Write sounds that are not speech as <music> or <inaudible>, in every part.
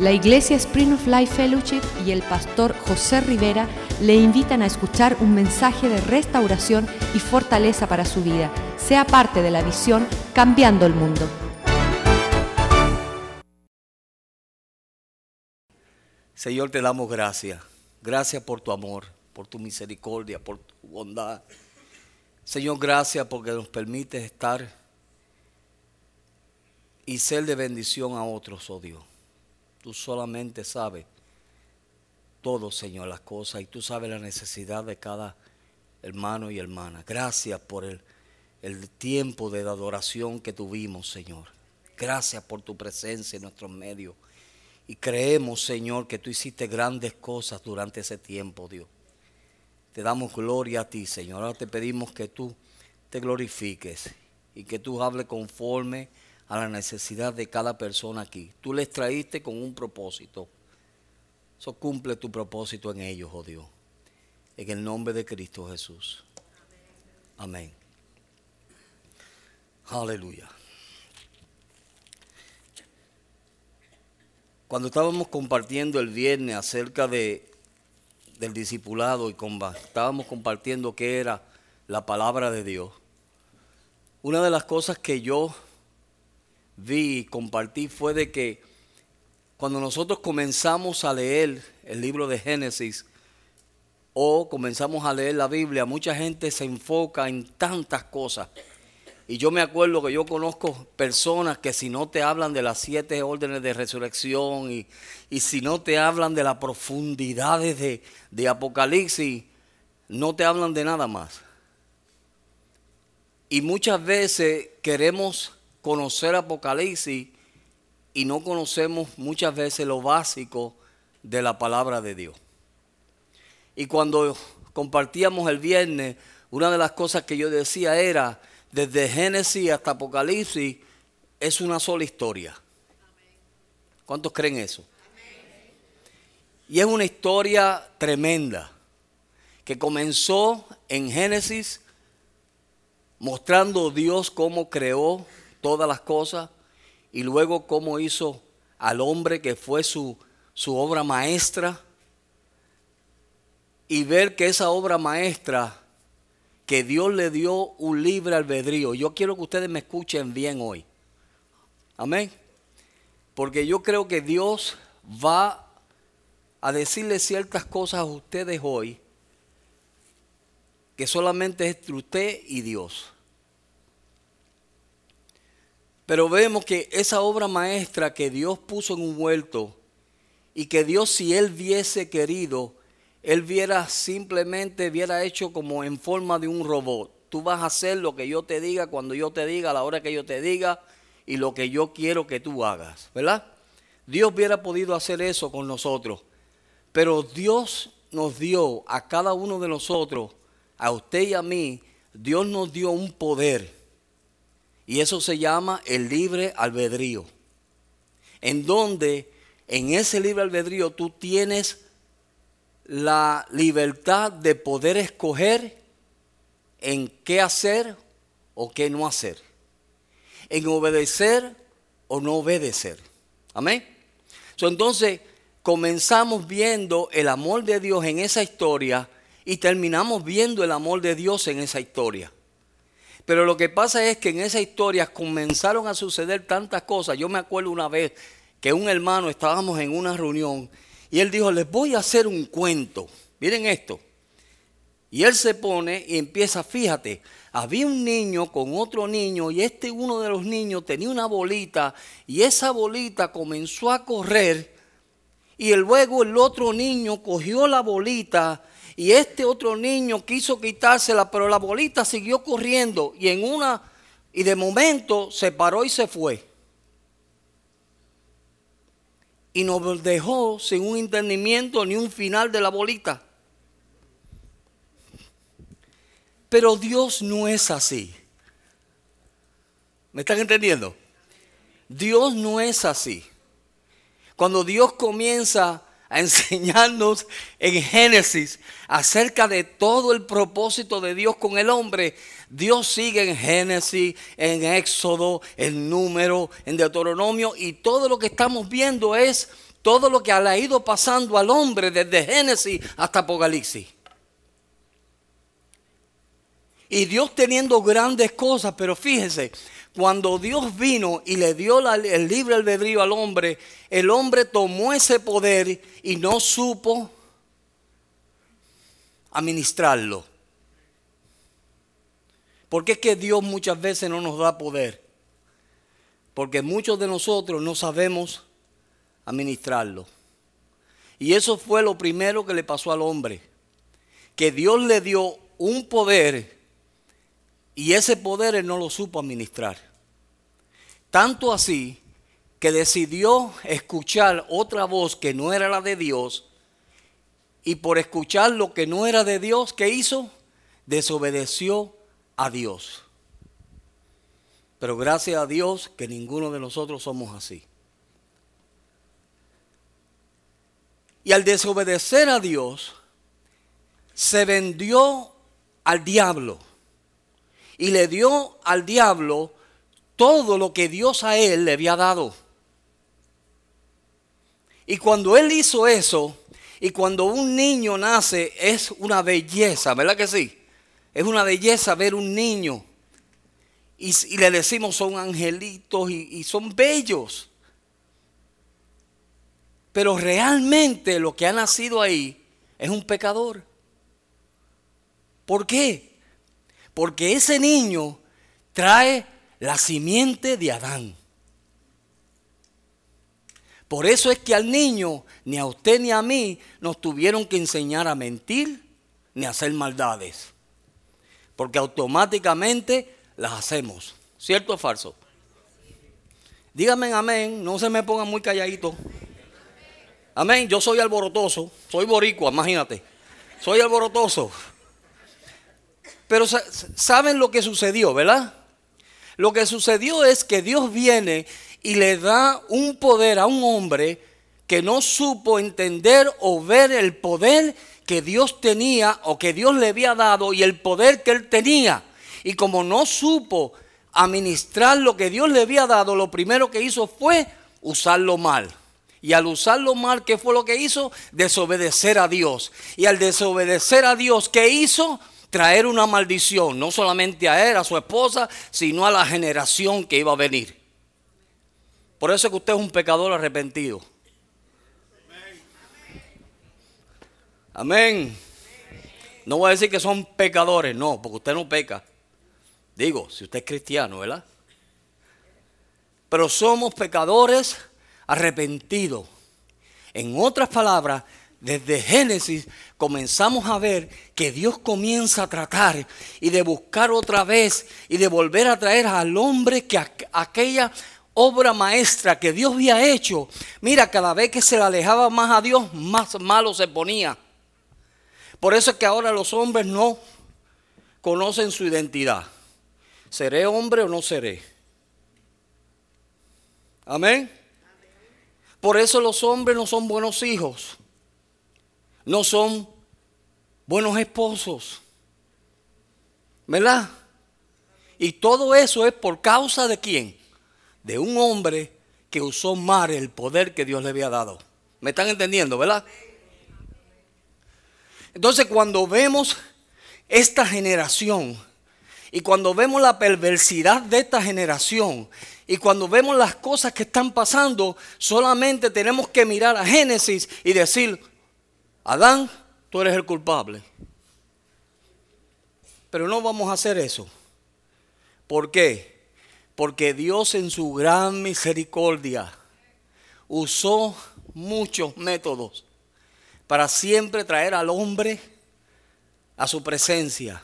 La Iglesia Spring of Life Fellowship y el pastor José Rivera le invitan a escuchar un mensaje de restauración y fortaleza para su vida. Sea parte de la visión Cambiando el Mundo. Señor, te damos gracias. Gracias por tu amor, por tu misericordia, por tu bondad. Señor, gracias porque nos permite estar y ser de bendición a otros, oh Dios. Tú solamente sabes todo, Señor, las cosas y tú sabes la necesidad de cada hermano y hermana. Gracias por el, el tiempo de adoración que tuvimos, Señor. Gracias por tu presencia en nuestros medios. Y creemos, Señor, que tú hiciste grandes cosas durante ese tiempo, Dios. Te damos gloria a ti, Señor. Ahora te pedimos que tú te glorifiques y que tú hables conforme a la necesidad de cada persona aquí. Tú les traíste con un propósito. Eso cumple tu propósito en ellos, oh Dios. En el nombre de Cristo Jesús. Amén. Aleluya. Cuando estábamos compartiendo el viernes acerca de, del discipulado y estábamos compartiendo qué era la palabra de Dios, una de las cosas que yo vi y compartí fue de que cuando nosotros comenzamos a leer el libro de Génesis o comenzamos a leer la Biblia, mucha gente se enfoca en tantas cosas. Y yo me acuerdo que yo conozco personas que si no te hablan de las siete órdenes de resurrección y, y si no te hablan de las profundidades de, de Apocalipsis, no te hablan de nada más. Y muchas veces queremos conocer Apocalipsis y no conocemos muchas veces lo básico de la palabra de Dios. Y cuando compartíamos el viernes, una de las cosas que yo decía era, desde Génesis hasta Apocalipsis, es una sola historia. ¿Cuántos creen eso? Y es una historia tremenda que comenzó en Génesis mostrando Dios cómo creó todas las cosas y luego cómo hizo al hombre que fue su, su obra maestra y ver que esa obra maestra que Dios le dio un libre albedrío. Yo quiero que ustedes me escuchen bien hoy. Amén. Porque yo creo que Dios va a decirle ciertas cosas a ustedes hoy que solamente es entre usted y Dios. Pero vemos que esa obra maestra que Dios puso en un huerto y que Dios si Él viese querido, Él viera simplemente, viera hecho como en forma de un robot. Tú vas a hacer lo que yo te diga, cuando yo te diga, a la hora que yo te diga y lo que yo quiero que tú hagas, ¿verdad? Dios hubiera podido hacer eso con nosotros. Pero Dios nos dio a cada uno de nosotros, a usted y a mí, Dios nos dio un poder y eso se llama el libre albedrío. En donde en ese libre albedrío tú tienes la libertad de poder escoger en qué hacer o qué no hacer. En obedecer o no obedecer. Amén. entonces comenzamos viendo el amor de Dios en esa historia y terminamos viendo el amor de Dios en esa historia. Pero lo que pasa es que en esa historia comenzaron a suceder tantas cosas. Yo me acuerdo una vez que un hermano estábamos en una reunión y él dijo, les voy a hacer un cuento. Miren esto. Y él se pone y empieza, fíjate, había un niño con otro niño y este uno de los niños tenía una bolita y esa bolita comenzó a correr y luego el otro niño cogió la bolita y este otro niño quiso quitársela, pero la bolita siguió corriendo y en una y de momento se paró y se fue. Y nos dejó sin un entendimiento ni un final de la bolita. Pero Dios no es así. ¿Me están entendiendo? Dios no es así. Cuando Dios comienza a enseñarnos en Génesis acerca de todo el propósito de Dios con el hombre. Dios sigue en Génesis, en Éxodo, en Número, en Deuteronomio y todo lo que estamos viendo es todo lo que ha ido pasando al hombre desde Génesis hasta Apocalipsis. Y Dios teniendo grandes cosas, pero fíjese, cuando Dios vino y le dio el libre albedrío al hombre, el hombre tomó ese poder y no supo administrarlo. Porque es que Dios muchas veces no nos da poder. Porque muchos de nosotros no sabemos administrarlo. Y eso fue lo primero que le pasó al hombre. Que Dios le dio un poder y ese poder él no lo supo administrar. Tanto así que decidió escuchar otra voz que no era la de Dios. Y por escuchar lo que no era de Dios, ¿qué hizo? Desobedeció a Dios. Pero gracias a Dios que ninguno de nosotros somos así. Y al desobedecer a Dios, se vendió al diablo y le dio al diablo todo lo que Dios a él le había dado. Y cuando él hizo eso, y cuando un niño nace, es una belleza, ¿verdad que sí? Es una belleza ver un niño. Y, le decimos son angelitos y, son bellos. Pero realmente lo que ha nacido ahí es un pecador. ¿Por qué? Porque ese niño trae la simiente de Adán. Por eso es que al niño, ni a usted ni a mí, nos tuvieron que enseñar a mentir ni a hacer maldades. Porque automáticamente las hacemos. ¿Cierto o falso? Díganme amén, no se me pongan muy calladitos. Amén, yo soy alborotoso, soy boricua, imagínate. Soy alborotoso. Pero ¿saben lo que sucedió, verdad? Lo que sucedió es que Dios viene y le da un poder a un hombre que no supo entender o ver el poder que Dios tenía o que Dios le había dado y el poder que él tenía. Y como no supo administrar lo que Dios le había dado, lo primero que hizo fue usarlo mal. Y al usarlo mal, ¿qué fue lo que hizo? Desobedecer a Dios. Y al desobedecer a Dios, ¿qué hizo? Traer una maldición, no solamente a él, a su esposa, sino a la generación que iba a venir. Por eso es que usted es un pecador arrepentido. Amén. No voy a decir que son pecadores, no, porque usted no peca. Digo, si usted es cristiano, ¿verdad? Pero somos pecadores arrepentidos. En otras palabras, desde Génesis comenzamos a ver que Dios comienza a tratar y de buscar otra vez y de volver a traer al hombre que aquella obra maestra que Dios había hecho, mira, cada vez que se le alejaba más a Dios, más malo se ponía. Por eso es que ahora los hombres no conocen su identidad. ¿Seré hombre o no seré? Amén. Por eso los hombres no son buenos hijos no son buenos esposos. ¿Verdad? Y todo eso es por causa de quién? De un hombre que usó mal el poder que Dios le había dado. ¿Me están entendiendo, verdad? Entonces cuando vemos esta generación y cuando vemos la perversidad de esta generación y cuando vemos las cosas que están pasando, solamente tenemos que mirar a Génesis y decir, Adán, tú eres el culpable. Pero no vamos a hacer eso. ¿Por qué? Porque Dios en su gran misericordia usó muchos métodos para siempre traer al hombre a su presencia.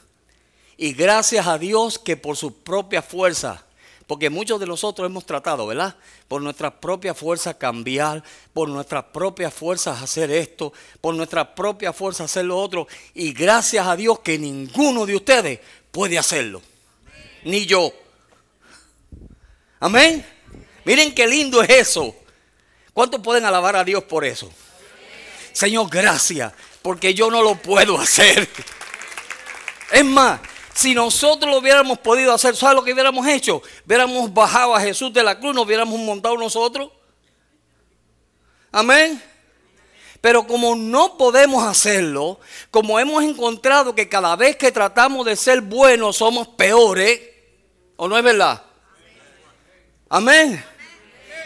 Y gracias a Dios que por su propia fuerza porque muchos de nosotros hemos tratado, ¿verdad? Por nuestras propias fuerzas cambiar, por nuestras propias fuerzas hacer esto, por nuestras propias fuerzas hacer lo otro. Y gracias a Dios que ninguno de ustedes puede hacerlo. Ni yo. Amén. Miren qué lindo es eso. ¿Cuántos pueden alabar a Dios por eso? Señor, gracias, porque yo no lo puedo hacer. Es más, si nosotros lo hubiéramos podido hacer, ¿sabes lo que hubiéramos hecho? Hubiéramos bajado a Jesús de la cruz, nos hubiéramos montado nosotros. Amén. Pero como no podemos hacerlo, como hemos encontrado que cada vez que tratamos de ser buenos somos peores, ¿o no es verdad? Amén.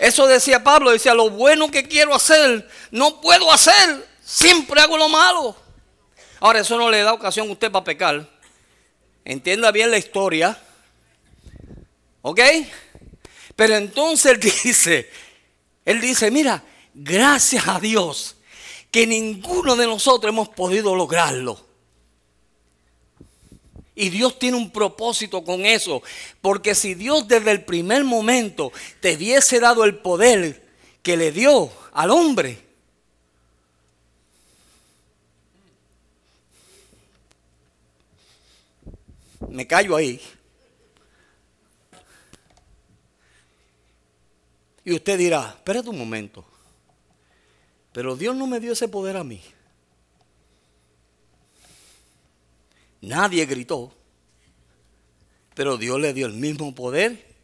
Eso decía Pablo, decía, lo bueno que quiero hacer, no puedo hacer, siempre hago lo malo. Ahora, eso no le da ocasión a usted para pecar. Entienda bien la historia. ¿Ok? Pero entonces él <laughs> dice, él dice, mira, gracias a Dios que ninguno de nosotros hemos podido lograrlo. Y Dios tiene un propósito con eso. Porque si Dios desde el primer momento te hubiese dado el poder que le dio al hombre, me callo ahí. Y usted dirá, espérate un momento. Pero Dios no me dio ese poder a mí. Nadie gritó. Pero Dios le dio el mismo poder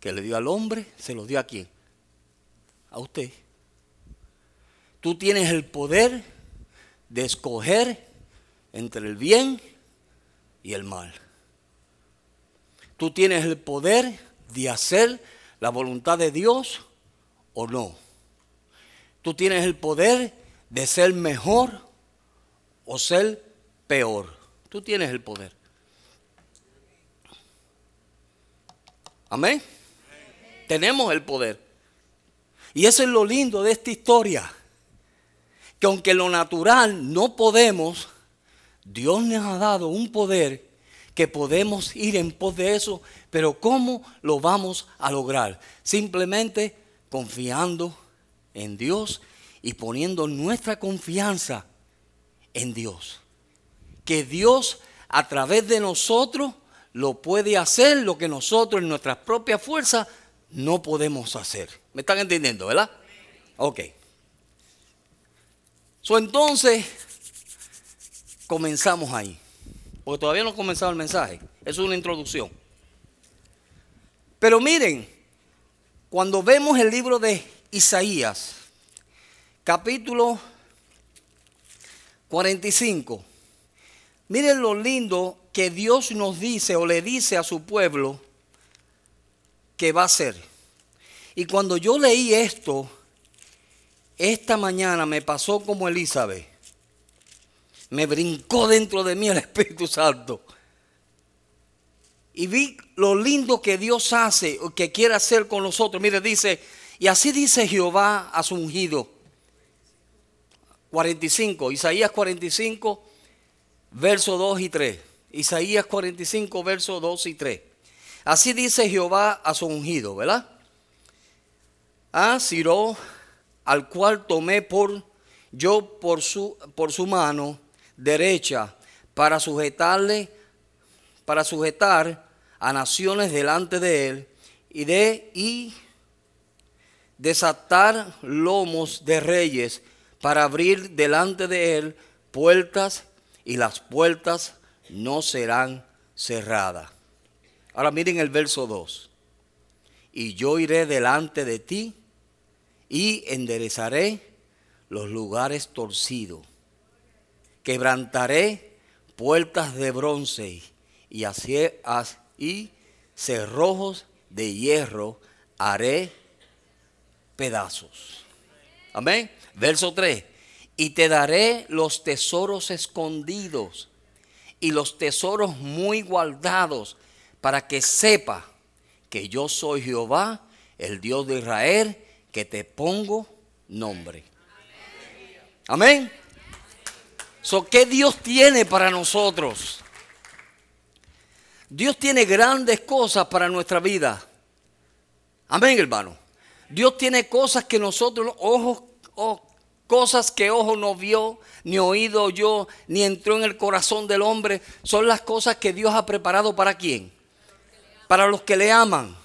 que le dio al hombre. ¿Se lo dio a quién? A usted. Tú tienes el poder de escoger entre el bien y el mal. Tú tienes el poder de hacer la voluntad de Dios o no. Tú tienes el poder de ser mejor o ser peor. Tú tienes el poder. Amén. Tenemos el poder. Y eso es lo lindo de esta historia. Que aunque lo natural no podemos, Dios nos ha dado un poder que podemos ir en pos de eso. Pero ¿cómo lo vamos a lograr? Simplemente confiando en Dios y poniendo nuestra confianza en Dios. Que Dios a través de nosotros lo puede hacer lo que nosotros en nuestras propias fuerzas no podemos hacer. ¿Me están entendiendo, verdad? Ok. So, entonces, comenzamos ahí. Porque todavía no ha comenzado el mensaje. Es una introducción. Pero miren, cuando vemos el libro de Isaías, capítulo 45, miren lo lindo que Dios nos dice o le dice a su pueblo que va a hacer. Y cuando yo leí esto, esta mañana me pasó como Elizabeth. Me brincó dentro de mí el Espíritu Santo. Y vi lo lindo que Dios hace, o que quiere hacer con nosotros. Mire, dice, y así dice Jehová a su ungido. 45, Isaías 45, verso 2 y 3. Isaías 45, verso 2 y 3. Así dice Jehová a su ungido, ¿verdad? A Ciro, al cual tomé por yo por su, por su mano derecha para sujetarle, para sujetar a naciones delante de él y de y desatar lomos de reyes para abrir delante de él puertas y las puertas no serán cerradas. Ahora miren el verso 2. Y yo iré delante de ti y enderezaré los lugares torcidos. Quebrantaré puertas de bronce y así y cerrojos de hierro haré pedazos. Amén. Verso 3. Y te daré los tesoros escondidos y los tesoros muy guardados para que sepa que yo soy Jehová, el Dios de Israel, que te pongo nombre. Amén. So, ¿Qué Dios tiene para nosotros? Dios tiene grandes cosas para nuestra vida. Amén, hermano. Dios tiene cosas que nosotros, ojos, cosas que ojo no vio, ni oído oyó, ni entró en el corazón del hombre, son las cosas que Dios ha preparado para quién? Para los que le aman.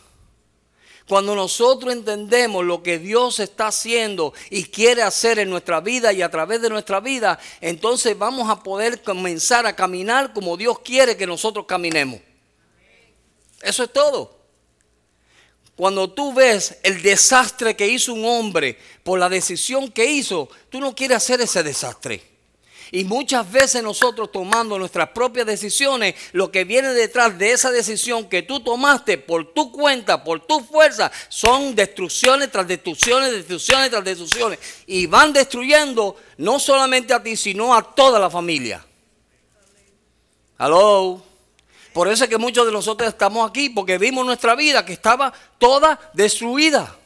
Cuando nosotros entendemos lo que Dios está haciendo y quiere hacer en nuestra vida y a través de nuestra vida, entonces vamos a poder comenzar a caminar como Dios quiere que nosotros caminemos. Eso es todo. cuando tú ves el desastre que hizo un hombre por la decisión que hizo, tú no quieres hacer ese desastre. Y muchas veces nosotros tomando nuestras propias decisiones, lo que viene detrás de esa decisión que tú tomaste por tu cuenta, por tu fuerza, son destrucciones tras destrucciones, destrucciones tras destrucciones. Y van destruyendo no solamente a ti, sino a toda la familia. Hello. Por eso es que muchos de nosotros estamos aquí, porque vimos nuestra vida que estaba toda destruida.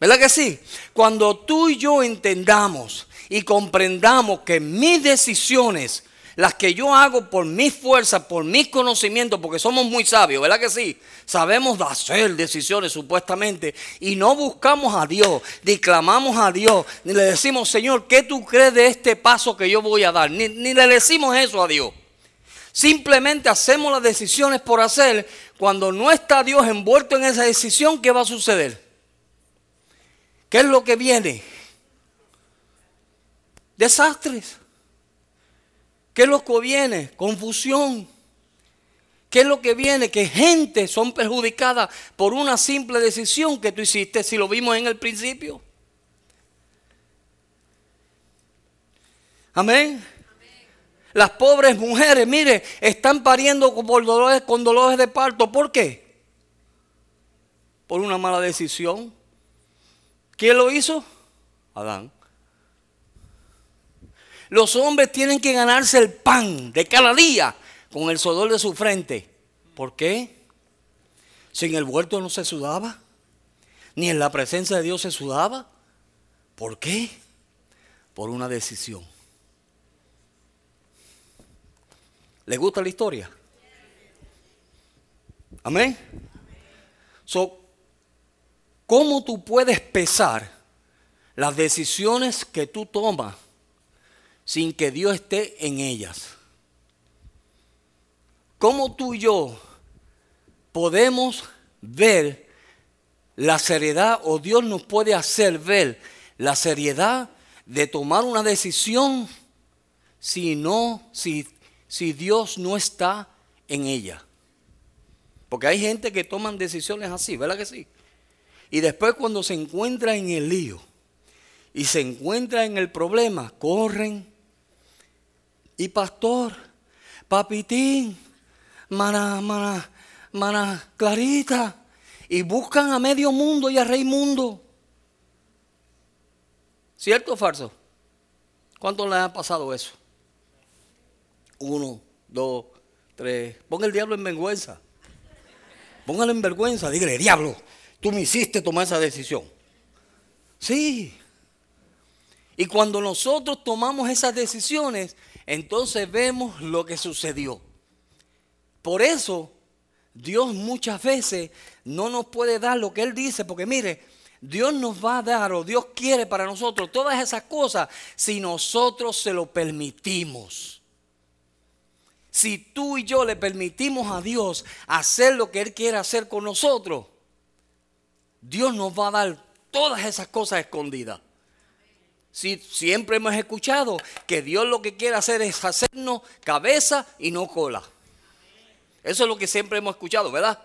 ¿Verdad que sí? Cuando tú y yo entendamos y comprendamos que mis decisiones, las que yo hago por mis fuerzas, por mis conocimientos, porque somos muy sabios, ¿verdad que sí? Sabemos hacer decisiones supuestamente y no buscamos a Dios, declamamos a Dios, ni le decimos, Señor, ¿qué tú crees de este paso que yo voy a dar? Ni, ni le decimos eso a Dios. Simplemente hacemos las decisiones por hacer. Cuando no está Dios envuelto en esa decisión, ¿qué va a suceder? ¿Qué es lo que viene? Desastres. ¿Qué es lo que viene? Confusión. ¿Qué es lo que viene? Que gente son perjudicadas por una simple decisión que tú hiciste, si lo vimos en el principio. Amén. Las pobres mujeres, mire, están pariendo con dolores, con dolores de parto. ¿Por qué? Por una mala decisión. ¿Quién lo hizo? Adán. Los hombres tienen que ganarse el pan de cada día con el sudor de su frente. ¿Por qué? Sin el huerto no se sudaba, ni en la presencia de Dios se sudaba. ¿Por qué? Por una decisión. ¿Le gusta la historia? Amén. So, ¿Cómo tú puedes pesar las decisiones que tú tomas sin que Dios esté en ellas? ¿Cómo tú y yo podemos ver la seriedad o Dios nos puede hacer ver la seriedad de tomar una decisión si no, si si Dios no está en ella. Porque hay gente que toman decisiones así, ¿verdad que sí? Y después cuando se encuentra en el lío y se encuentra en el problema, corren. Y pastor, papitín, mana, mana, mana, clarita. Y buscan a medio mundo y a rey mundo. ¿Cierto o falso? ¿Cuánto le ha pasado eso? Uno, dos, tres. Ponga el diablo en vergüenza. Póngalo en vergüenza. Dígale, diablo, tú me hiciste tomar esa decisión. Sí. Y cuando nosotros tomamos esas decisiones, entonces vemos lo que sucedió. Por eso, Dios muchas veces no nos puede dar lo que Él dice, porque mire, Dios nos va a dar o Dios quiere para nosotros todas esas cosas si nosotros se lo permitimos. Si tú y yo le permitimos a Dios hacer lo que Él quiere hacer con nosotros, Dios nos va a dar todas esas cosas escondidas. Si siempre hemos escuchado que Dios lo que quiere hacer es hacernos cabeza y no cola. Eso es lo que siempre hemos escuchado, ¿verdad?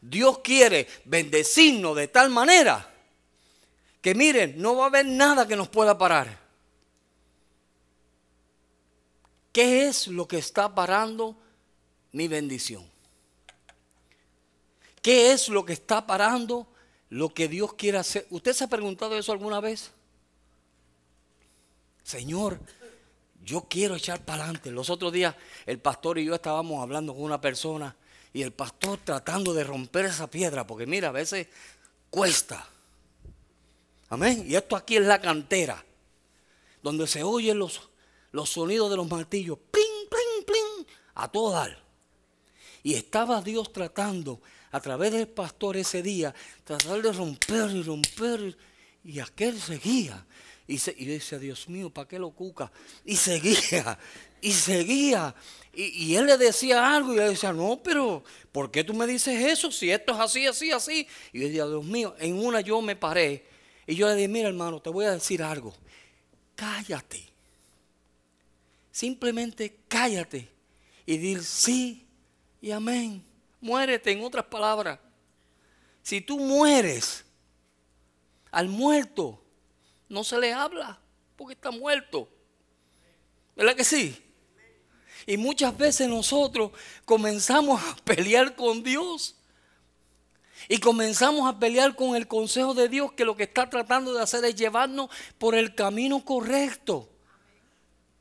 Dios quiere bendecirnos de tal manera que miren, no va a haber nada que nos pueda parar. ¿Qué es lo que está parando mi bendición? ¿Qué es lo que está parando lo que Dios quiere hacer? ¿Usted se ha preguntado eso alguna vez? Señor, yo quiero echar para adelante. Los otros días el pastor y yo estábamos hablando con una persona y el pastor tratando de romper esa piedra, porque mira, a veces cuesta. Amén. Y esto aquí es la cantera, donde se oyen los los sonidos de los martillos, plin, plin, plin, a todo dar. Y estaba Dios tratando a través del pastor ese día, tratar de romper y romper, y aquel seguía. Y, se, y decía, Dios mío, ¿para qué lo cuca? Y seguía, y seguía. Y, y, él le decía algo y él decía, no, pero ¿por qué tú me dices eso? Si esto es así, así, así. Y yo decía, Dios mío, en una yo me paré. Y yo le dije, mira hermano, te voy a decir algo. Cállate. Simplemente cállate y dir sí y amén. Muérete en otras palabras. Si tú mueres, al muerto no se le habla porque está muerto. ¿Verdad que sí? Y muchas veces nosotros comenzamos a pelear con Dios. Y comenzamos a pelear con el consejo de Dios que lo que está tratando de hacer es llevarnos por el camino correcto.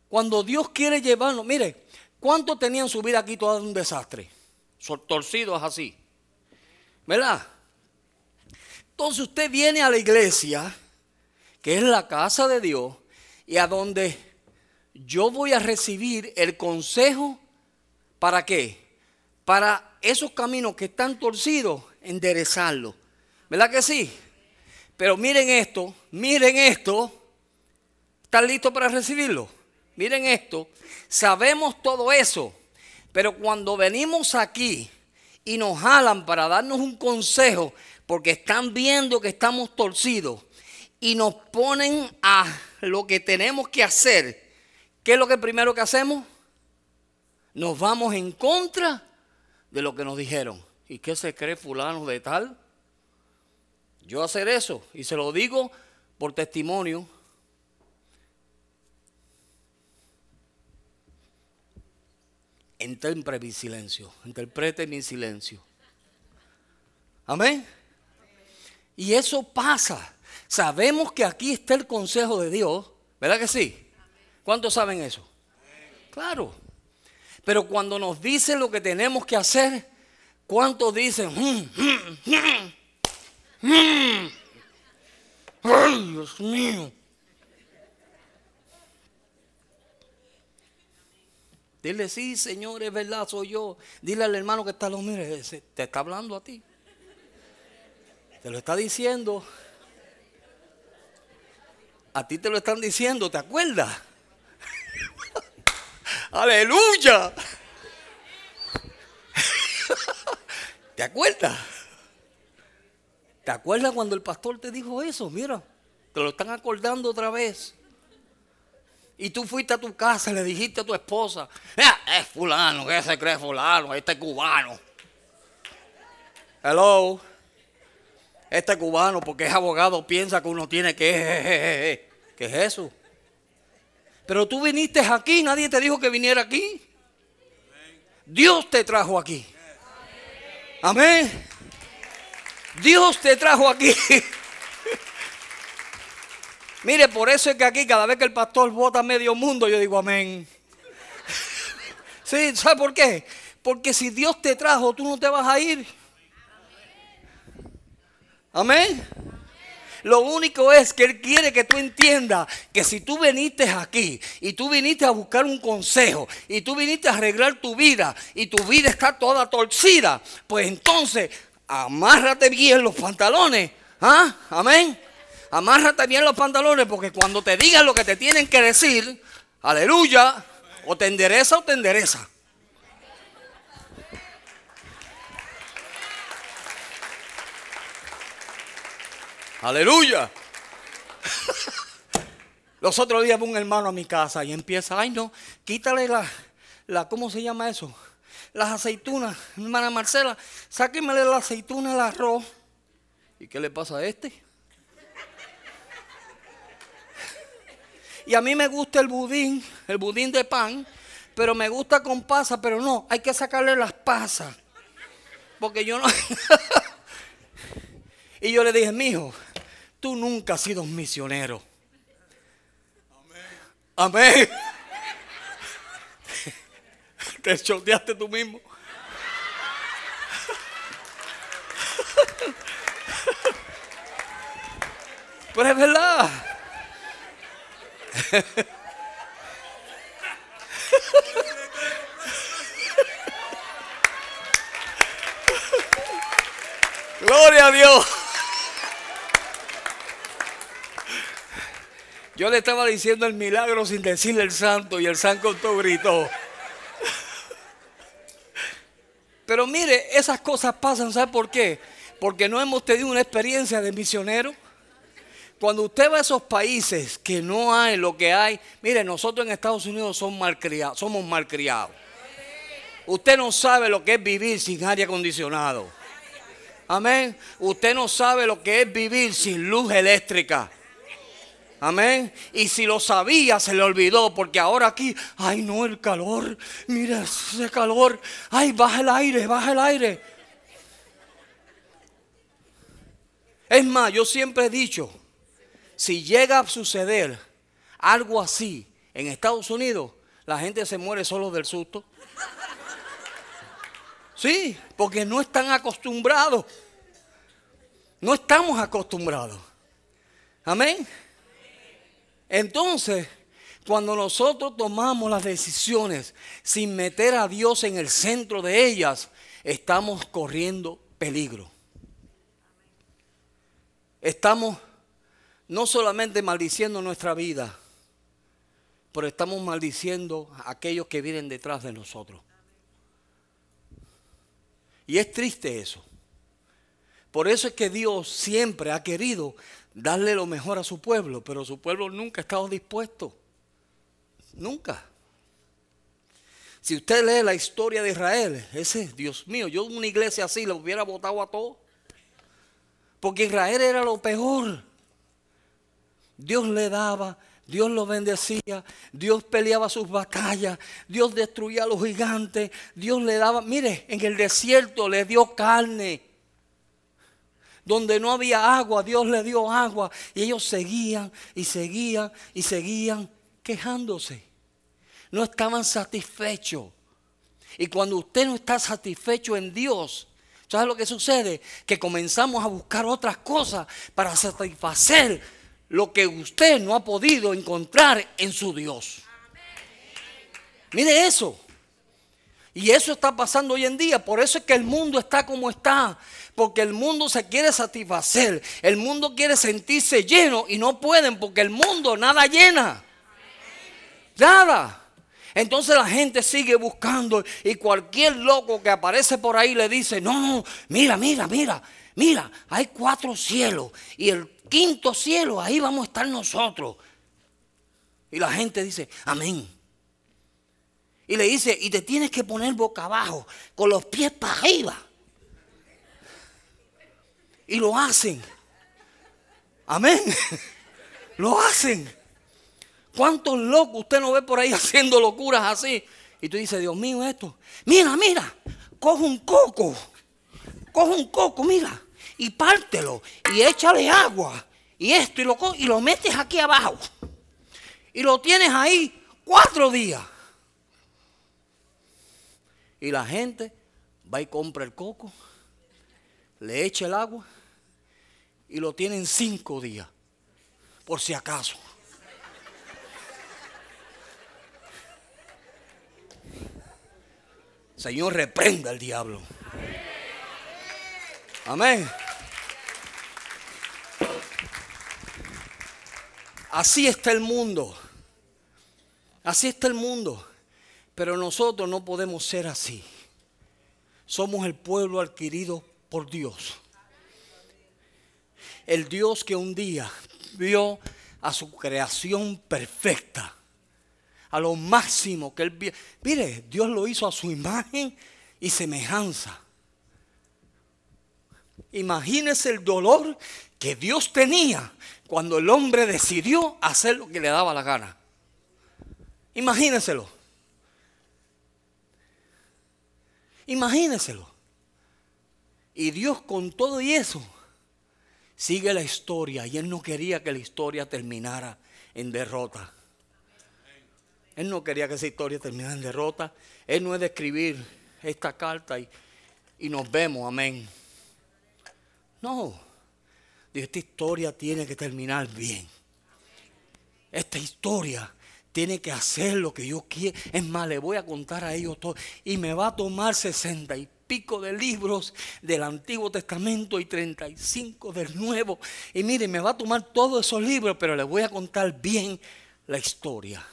Cuando Dios quiere llevarnos, mire, ¿cuántos tenían su vida aquí todo un desastre? Torcidos así. ¿Verdad? Entonces usted viene a la iglesia, que es la casa de Dios, y a donde yo voy a recibir el consejo, ¿para qué? Para esos caminos que están torcidos, enderezarlos. ¿Verdad que sí? Pero miren esto, miren esto. ¿Están listos para recibirlo? Miren esto. Sabemos todo eso. Pero cuando venimos aquí y nos jalan para darnos un consejo, porque están viendo que estamos torcidos y nos ponen a lo que tenemos que hacer, ¿qué es lo que primero que hacemos? Nos vamos en contra de lo que nos dijeron. ¿Y qué se cree fulano de tal? Yo hacer eso, y se lo digo por testimonio. Entre mi silencio, interprete mi silencio. Amén. Y eso pasa. Sabemos que aquí está el consejo de Dios, ¿verdad que sí? ¿Cuántos saben eso? Claro. Pero cuando nos dicen lo que tenemos que hacer, ¿cuántos dicen? Mm, mm, mm, ¡Ay, Dios mío! Dile, sí, Señor, es verdad, soy yo. Dile al hermano que está lo mire, te está hablando a ti. Te lo está diciendo. A ti te lo están diciendo, ¿te acuerdas? <laughs> Aleluya. <laughs> ¿Te acuerdas? ¿Te acuerdas cuando el pastor te dijo eso? Mira, te lo están acordando otra vez. Y tú fuiste a tu casa le dijiste a tu esposa, es fulano, ¿qué se cree fulano? Este cubano. Hello. Este cubano, porque es abogado, piensa que uno tiene que... ¿Qué es eso? Pero tú viniste aquí, nadie te dijo que viniera aquí. Dios te trajo aquí. Amén. Dios te trajo aquí. <laughs> Mire, por eso es que aquí cada vez que el pastor vota medio mundo, yo digo amén. <laughs> Sí, ¿sabe por qué? Porque si Dios te trajo, tú no te vas a ir. Amén. Lo único es que Él quiere que tú entiendas que si tú viniste aquí y tú viniste a buscar un consejo y tú viniste a arreglar tu vida y tu vida está toda torcida, pues entonces amárrate bien los pantalones. ¿Ah? Amén amárrate bien los pantalones porque cuando te digan lo que te tienen que decir, aleluya, o te endereza o te endereza. Aleluya. <laughs> Los otros días un hermano a mi casa y empieza, ay no, quítale la, la ¿cómo se llama eso? Las aceitunas, hermana Marcela, sáquemele la aceituna al arroz. ¿Y qué le pasa a este? <laughs> Y a mí me gusta el budín, el budín de pan, pero me gusta con pasas, pero no, hay que sacarle las pasas. Porque yo no... <laughs> y yo le dije, mijo, tú nunca has sido un misionero. Amén. Amén. Te choteaste tú mismo. Pero es verdad. Gloria a Dios. Yo le estaba diciendo el milagro sin decirle el santo y el santo gritó. Pero mire, esas cosas pasan, ¿sabe por qué? Porque no hemos tenido una experiencia de misionero. Cuando usted va a esos países que no hay lo que hay, mire, nosotros en Estados Unidos somos malcriados. Somos malcriados. Usted no sabe lo que es vivir sin aire acondicionado. Amén. Usted no sabe lo que es vivir sin luz eléctrica. Amén. Y si lo sabía, se le olvidó. Porque ahora aquí, ay no, el calor. Mira ese calor. Ay, baja el aire, baja el aire. Es más, yo siempre he dicho, si llega a suceder algo así en Estados Unidos, la gente se muere solo del susto. Sí, porque no están acostumbrados. No estamos acostumbrados. Amén. Entonces, cuando nosotros tomamos las decisiones sin meter a Dios en el centro de ellas, estamos corriendo peligro. Estamos no solamente maldiciendo nuestra vida, pero estamos maldiciendo a aquellos que vienen detrás de nosotros. Y es triste eso. Por eso es que Dios siempre ha querido darle lo mejor a su pueblo, pero su pueblo nunca ha estado dispuesto. Nunca. Si usted lee la historia de Israel, ese, Dios mío, yo una iglesia así le hubiera votado a todos. Porque Israel era lo peor. Dios le daba, Dios lo bendecía, Dios peleaba sus batallas, Dios destruía a los gigantes, Dios le daba, mire, en el desierto le dio carne. Donde no había agua, Dios le dio agua. Y ellos seguían y seguían y seguían quejándose. No estaban satisfechos. Y cuando usted no está satisfecho en Dios, ¿sabes lo que sucede? Que comenzamos a buscar otras cosas para satisfacer lo que usted no ha podido encontrar en su Dios. Mire eso. Y eso está pasando hoy en día. Por eso es que el mundo está como está. Porque el mundo se quiere satisfacer. El mundo quiere sentirse lleno y no pueden porque el mundo nada llena. Nada. Entonces la gente sigue buscando y cualquier loco que aparece por ahí le dice, no, no, mira, mira, mira, mira, hay cuatro cielos y el quinto cielo, ahí vamos a estar nosotros. Y la gente dice, amén. Y le dice, y te tienes que poner boca abajo, con los pies para arriba. Y lo hacen. Amén. <laughs> Lo hacen. ¿Cuántos locos usted no ve por ahí <laughs> haciendo locuras así? Y tú dices, Dios mío, esto. Mira, mira, coge un coco. Coge un coco, mira. Y pártelo. Y échale agua. Y esto, y lo, y lo metes aquí abajo. Y lo tienes ahí cuatro días. Y la gente va y compra el coco, le echa el agua y lo tienen cinco días, por si acaso. Señor, reprenda al diablo. Amén. Así está el mundo. Así está el mundo. Pero nosotros no podemos ser así. Somos el pueblo adquirido por Dios. El Dios que un día vio a su creación perfecta, a lo máximo que él vio. Mire, Dios lo hizo a su imagen y semejanza. Imagínese el dolor que Dios tenía cuando el hombre decidió hacer lo que le daba la gana. Imagíneselo. Imagíneselo. Y Dios con todo y eso sigue la historia y Él no quería que la historia terminara en derrota. Él no quería que esa historia terminara en derrota. Él no es de escribir esta carta y, y nos vemos, amén. No, esta historia tiene que terminar bien. Esta historia tiene que hacer lo que yo quiero. Es más, le voy a contar a ellos todo. Y me va a tomar sesenta y pico de libros del Antiguo Testamento y treinta y cinco del Nuevo. Y mire, me va a tomar todos esos libros, pero le voy a contar bien la historia.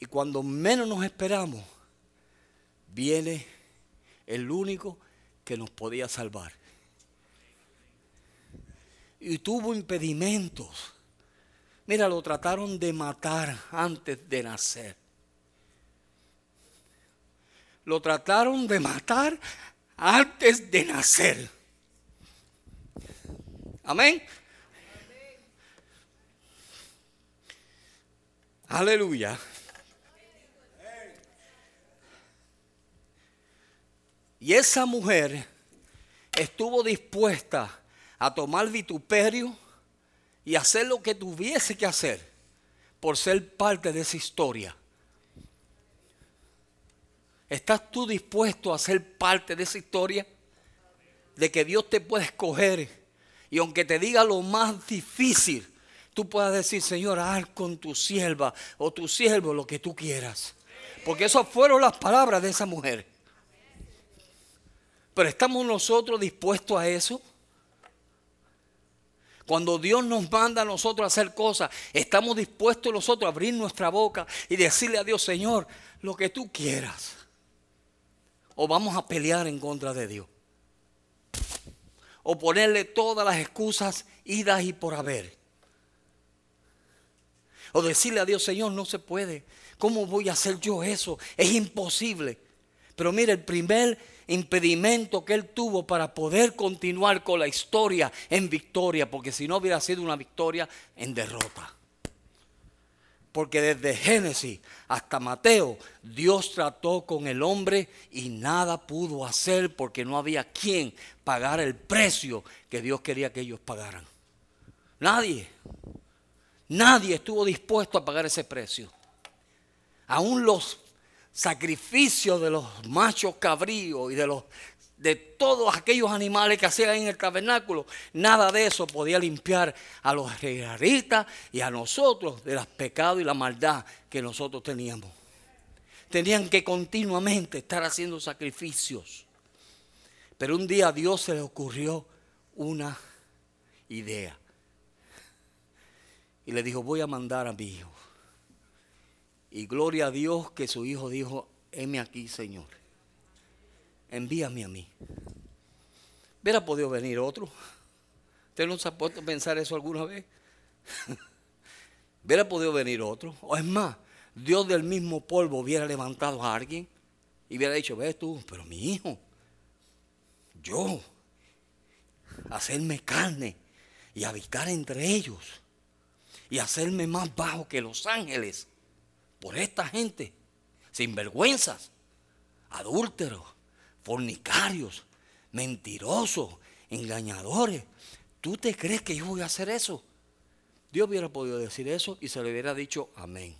Y cuando menos nos esperamos, viene el único que nos podía salvar y tuvo impedimentos. Mira, lo trataron de matar antes de nacer. lo trataron de matar antes de nacer. Amén. Aleluya. Y esa mujer estuvo dispuesta a tomar vituperio y hacer lo que tuviese que hacer por ser parte de esa historia. ¿Estás tú dispuesto a ser parte de esa historia? De que Dios te puede escoger y aunque te diga lo más difícil, tú puedas decir, Señor, haz con tu sierva o tu siervo lo que tú quieras. Porque esas fueron las palabras de esa mujer. Pero ¿estamos nosotros dispuestos a eso? Cuando Dios nos manda a nosotros a hacer cosas, estamos dispuestos nosotros a abrir nuestra boca y decirle a Dios, Señor, lo que tú quieras. O vamos a pelear en contra de Dios. O ponerle todas las excusas, idas y por haber. O decirle a Dios, Señor, no se puede. ¿Cómo voy a hacer yo eso? Es imposible. Pero mire, el primer impedimento que él tuvo para poder continuar con la historia en victoria, porque si no hubiera sido una victoria en derrota. Porque desde Génesis hasta Mateo, Dios trató con el hombre y nada pudo hacer porque no había quien pagar el precio que Dios quería que ellos pagaran. Nadie. Nadie estuvo dispuesto a pagar ese precio. Aún los sacrificio de los machos cabríos y de los de todos aquellos animales que hacían en el tabernáculo, nada de eso podía limpiar a los israelitas y a nosotros de los pecados y la maldad que nosotros teníamos. Tenían que continuamente estar haciendo sacrificios. Pero un día a Dios se le ocurrió una idea. Y le dijo, voy a mandar a mi hijo. Y gloria a Dios que su hijo dijo, heme aquí, Señor. Envíame a mí. ¿Hubiera podido venir otro? ¿Usted no se ha puesto a pensar eso alguna vez? <laughs> ¿Hubiera podido venir otro? O es más, Dios del mismo polvo hubiera levantado a alguien y hubiera dicho, ves tú, pero mi hijo, yo, hacerme carne y habitar entre ellos y hacerme más bajo que los ángeles por esta gente, sinvergüenzas, adúlteros, fornicarios, mentirosos, engañadores. ¿Tú te crees que yo voy a hacer eso? Dios hubiera podido decir eso y se le hubiera dicho amén.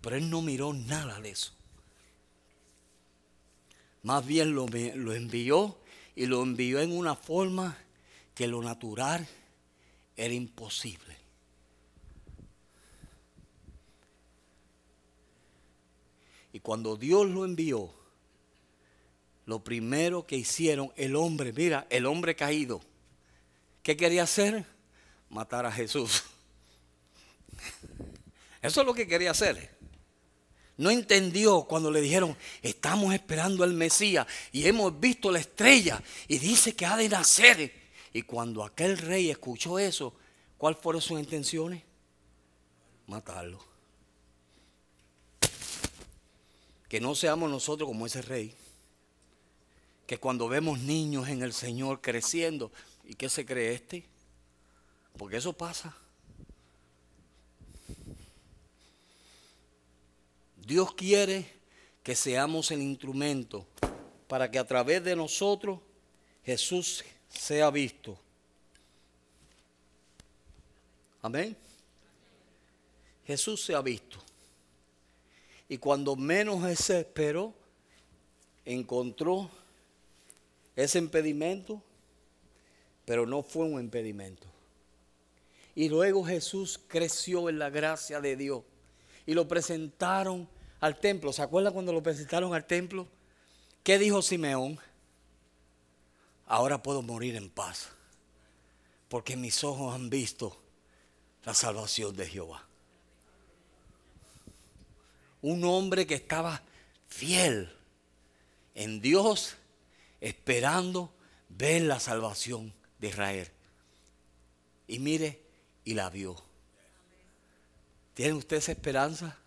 Pero él no miró nada de eso. Más bien lo, lo envió y lo envió en una forma que lo natural era imposible. Y cuando Dios lo envió, lo primero que hicieron el hombre, mira, el hombre caído, ¿qué quería hacer? Matar a Jesús. <laughs> Eso es lo que quería hacer. No entendió cuando le dijeron, estamos esperando al Mesías y hemos visto la estrella y dice que ha de nacer. Y cuando aquel rey escuchó eso, ¿cuáles fueron sus intenciones? Matarlo. Que no seamos nosotros como ese rey. Que cuando vemos niños en el Señor creciendo, ¿y qué se cree este? Porque eso pasa. Dios quiere que seamos el instrumento para que a través de nosotros Jesús sea visto. Amén. Jesús sea visto. Y cuando menos se esperó, encontró ese impedimento, pero no fue un impedimento. Y luego Jesús creció en la gracia de Dios y lo presentaron al templo. ¿Se acuerdan cuando lo presentaron al templo? ¿Qué dijo Simeón? Ahora puedo morir en paz, porque mis ojos han visto la salvación de Jehová un hombre que estaba fiel en Dios, esperando ver la salvación de Israel. Y mire, y la vio. ¿Tiene usted esa esperanza?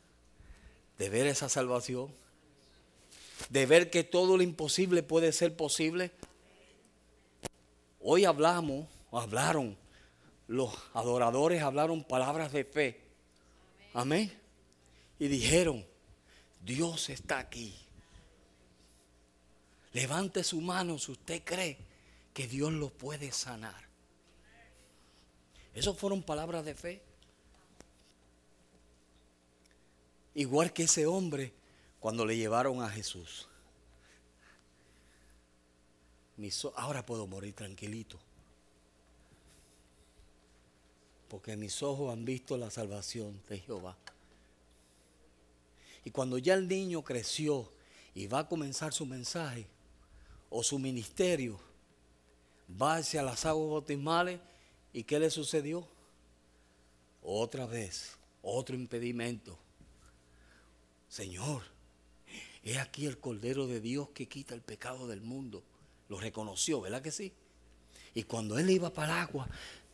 de ver esa salvación, de ver que todo lo imposible puede ser posible. Hoy hablamos, hablaron, los adoradores hablaron palabras de fe. Amén. Y dijeron, Dios está aquí. Levante su mano si usted cree que Dios lo puede sanar. Esas fueron palabras de fe. Igual que ese hombre cuando le llevaron a Jesús. ahora puedo morir tranquilito. Porque mis ojos han visto la salvación de Jehová. Y cuando ya el niño creció y va a comenzar su mensaje o su ministerio, va hacia las aguas bautismales y ¿qué le sucedió? Otra vez, otro impedimento. Señor, he aquí el Cordero de Dios que quita el pecado del mundo. Lo reconoció, ¿verdad que sí? Y cuando él iba para el agua,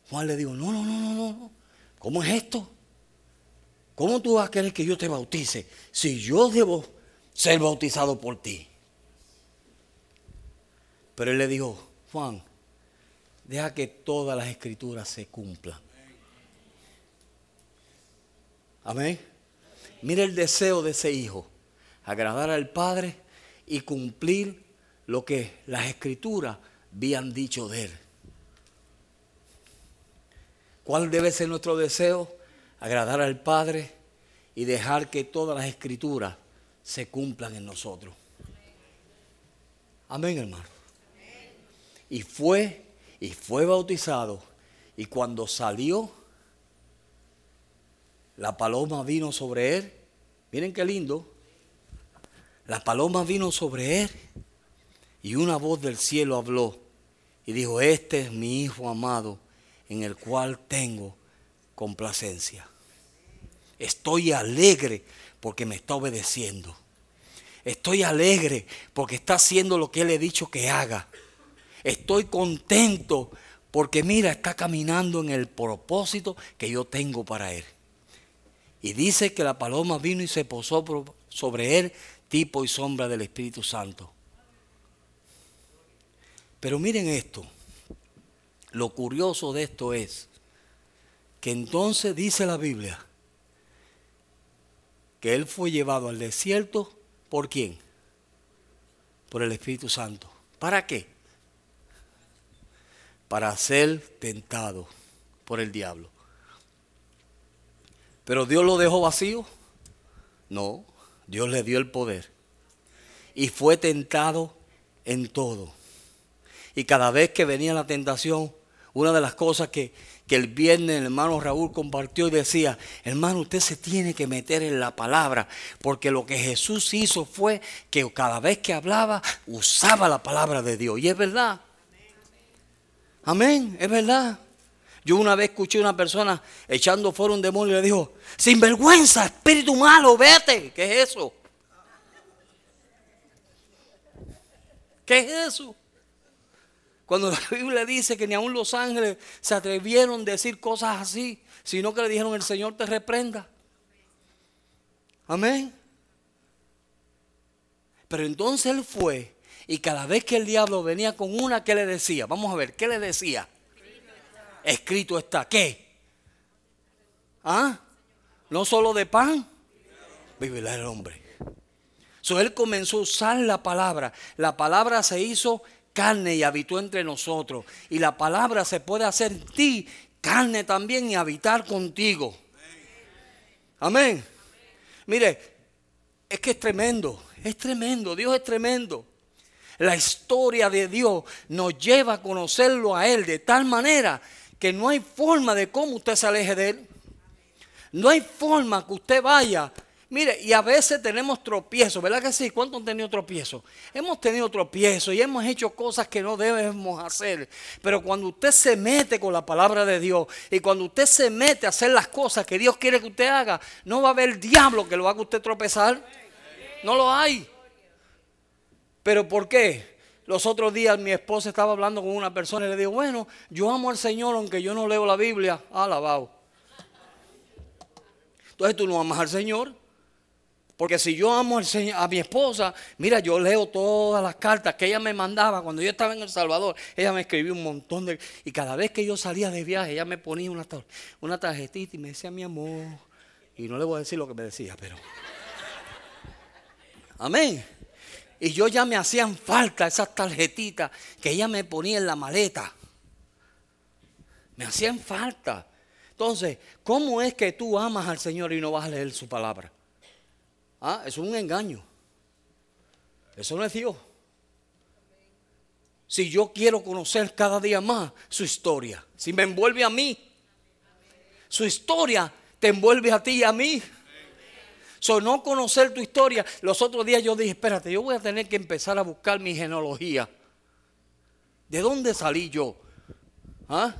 Juan le dijo, no, no, no, no, no. ¿Cómo es esto? ¿Cómo tú vas a querer que yo te bautice si yo debo ser bautizado por ti? Pero él le dijo, Juan, deja que todas las escrituras se cumplan. Amén. Mira el deseo de ese hijo, agradar al Padre y cumplir lo que las escrituras habían dicho de él. ¿Cuál debe ser nuestro deseo? Agradar al Padre y dejar que todas las escrituras se cumplan en nosotros. Amén, hermano. Y fue, y fue bautizado. Y cuando salió, la paloma vino sobre él. Miren qué lindo. La paloma vino sobre él y una voz del cielo habló y dijo, este es mi Hijo amado en el cual tengo complacencia. Estoy alegre porque me está obedeciendo. Estoy alegre porque está haciendo lo que Él he dicho que haga. Estoy contento porque mira, está caminando en el propósito que yo tengo para Él. Y dice que la paloma vino y se posó sobre él, tipo y sombra del Espíritu Santo. Pero miren esto, lo curioso de esto es que entonces dice la Biblia que él fue llevado al desierto por quién? Por el Espíritu Santo. ¿Para qué? Para ser tentado por el diablo. Pero Dios lo dejó vacío. No, Dios le dio el poder. Y fue tentado en todo. Y cada vez que venía la tentación, una de las cosas que, que el viernes el hermano Raúl compartió y decía, hermano, usted se tiene que meter en la palabra, porque lo que Jesús hizo fue que cada vez que hablaba usaba la palabra de Dios. Y es verdad. Amén, es verdad. Yo una vez escuché a una persona echando fuera un demonio y le dijo, sin vergüenza, espíritu malo, vete. ¿Qué es eso? ¿Qué es eso? Cuando la <laughs> Biblia dice que ni aun los ángeles se atrevieron a decir cosas así, sino que le dijeron, el Señor te reprenda. Amén. Pero entonces él fue y cada vez que el diablo venía con una, ¿qué le decía? Vamos a ver, ¿qué le decía? escrito está. ¿Qué? ¿Ah? No solo de pan, vivirá el hombre. So, él comenzó a usar la palabra. La palabra se hizo carne y habitó entre nosotros. Y la palabra se puede hacer en ti carne también y habitar contigo. Amén. Mire, es que es tremendo, es tremendo, Dios es tremendo. La historia de Dios nos lleva a conocerlo a Él de tal manera que no hay forma de cómo usted se aleje de Él. No hay forma que usted vaya. Mire, y a veces tenemos tropiezos, ¿verdad que sí? ¿Cuántos han tenido tropiezos? Hemos tenido tropiezos y hemos hecho cosas que no debemos hacer. Pero cuando usted se mete con la palabra de Dios y cuando usted se mete a hacer las cosas que Dios quiere que usted haga, no va a haber diablo que lo haga usted tropezar. No lo hay. ¿Pero por qué? Los otros días mi esposa estaba hablando con una persona y le digo, bueno, yo amo al Señor aunque yo no leo la Biblia. Alabado. Entonces tú no amas al Señor. Porque si yo amo al Señor- a mi esposa, mira, yo leo todas las cartas que ella me mandaba cuando yo estaba en El Salvador. Ella me escribió un montón de... Y cada vez que yo salía de viaje, ella me ponía una, una tarjetita y me decía, mi amor. Y no le voy a decir lo que me decía, pero... Amén. Y yo ya me hacían falta esas tarjetitas que ella me ponía en la maleta. Me hacían falta. Entonces, ¿cómo es que tú amas al Señor y no vas a leer su palabra? Ah, es un engaño. Eso no es Dios. Si yo quiero conocer cada día más su historia, si me envuelve a mí, su historia te envuelve a ti y a mí. So, no conocer tu historia. Los otros días yo dije, espérate, yo voy a tener que empezar a buscar mi genealogía. ¿De dónde salí yo? ¿Ah?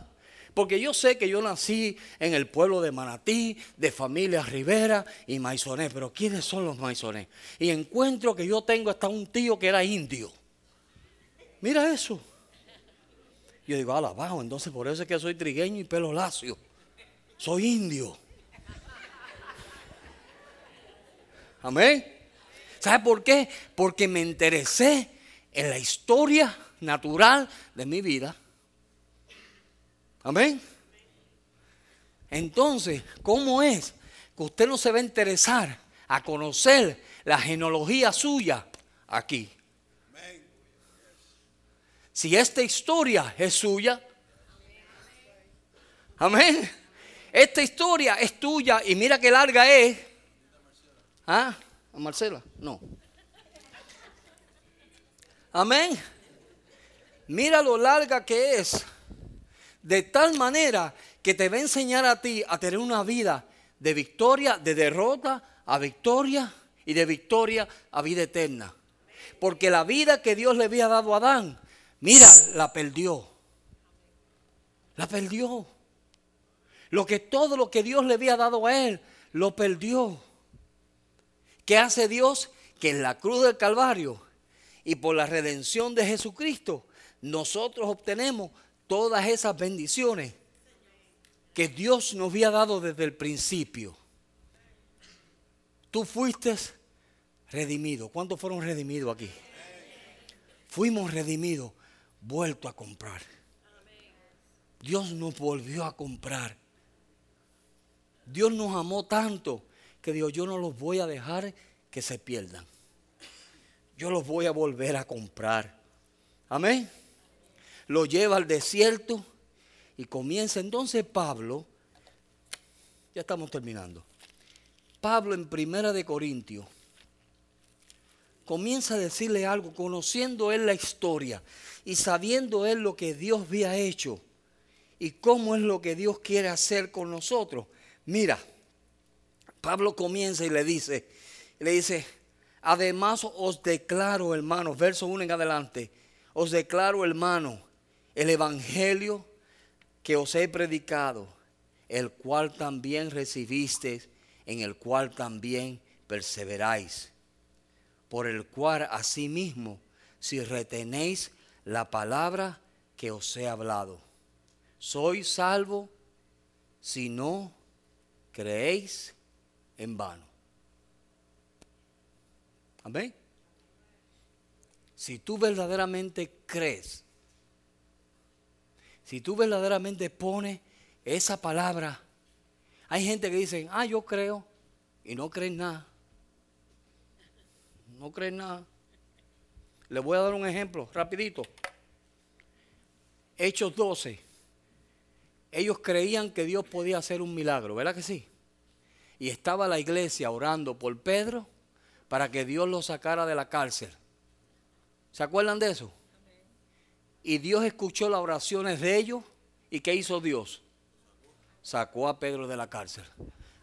Porque yo sé que yo nací en el pueblo de Manatí, de familia Rivera y Maisoné. Pero ¿quiénes son los Maisoné? Y encuentro que yo tengo hasta un tío que era indio. Mira eso. Yo digo, alabado, entonces por eso es que soy trigueño y pelo lacio. Soy indio. Amén. ¿Sabe por qué? Porque me interesé en la historia natural de mi vida. Amén. Entonces, ¿cómo es que usted no se va a interesar a conocer la genealogía suya aquí? Si esta historia es suya, amén. Esta historia es tuya y mira qué larga es. ¿Ah? ¿A Marcela? No. Amén. Mira lo larga que es. De tal manera que te va a enseñar a ti a tener una vida de victoria, de derrota a victoria y de victoria a vida eterna. Porque la vida que Dios le había dado a Adán, mira, la perdió. La perdió. Lo que todo lo que Dios le había dado a él, lo perdió. ¿Qué hace Dios? Que en la cruz del Calvario y por la redención de Jesucristo, nosotros obtenemos todas esas bendiciones que Dios nos había dado desde el principio. Tú fuiste redimido. ¿Cuántos fueron redimidos aquí? Fuimos redimidos, vuelto a comprar. Dios nos volvió a comprar. Dios nos amó tanto que dijo, yo no los voy a dejar que se pierdan. Yo los voy a volver a comprar. Amén. Lo lleva al desierto y comienza entonces Pablo. Ya estamos terminando. Pablo en Primera de Corintios comienza a decirle algo, conociendo él la historia y sabiendo él lo que Dios había hecho y cómo es lo que Dios quiere hacer con nosotros. Mira, Pablo comienza y le dice, le dice, además os declaro, hermanos, verso 1 en adelante, os declaro, hermano, el evangelio que os he predicado, el cual también recibisteis, en el cual también perseveráis, por el cual asimismo, si retenéis la palabra que os he hablado, soy salvo si no creéis en vano. Amén. Si tú verdaderamente crees, si tú verdaderamente pones esa palabra, hay gente que dice, ah, yo creo, y no creen nada. No creen nada. Les voy a dar un ejemplo, rapidito. Hechos 12. Ellos creían que Dios podía hacer un milagro, ¿verdad que sí? Y estaba la iglesia orando por Pedro para que Dios lo sacara de la cárcel. ¿Se acuerdan de eso? Y Dios escuchó las oraciones de ellos. ¿Y qué hizo Dios? Sacó a Pedro de la cárcel.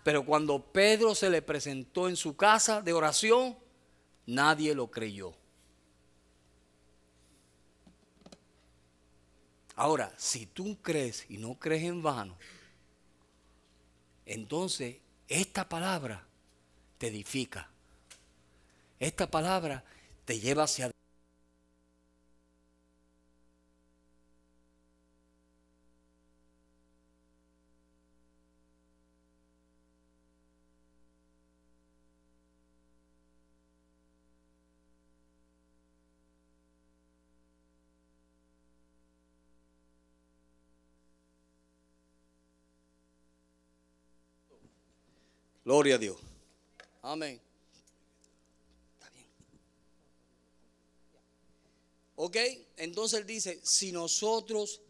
Pero cuando Pedro se le presentó en su casa de oración, nadie lo creyó. Ahora, si tú crees y no crees en vano, entonces esta palabra te edifica. Esta palabra te lleva hacia Gloria a Dios. Amén. Está bien. Ok, entonces él dice, si nosotros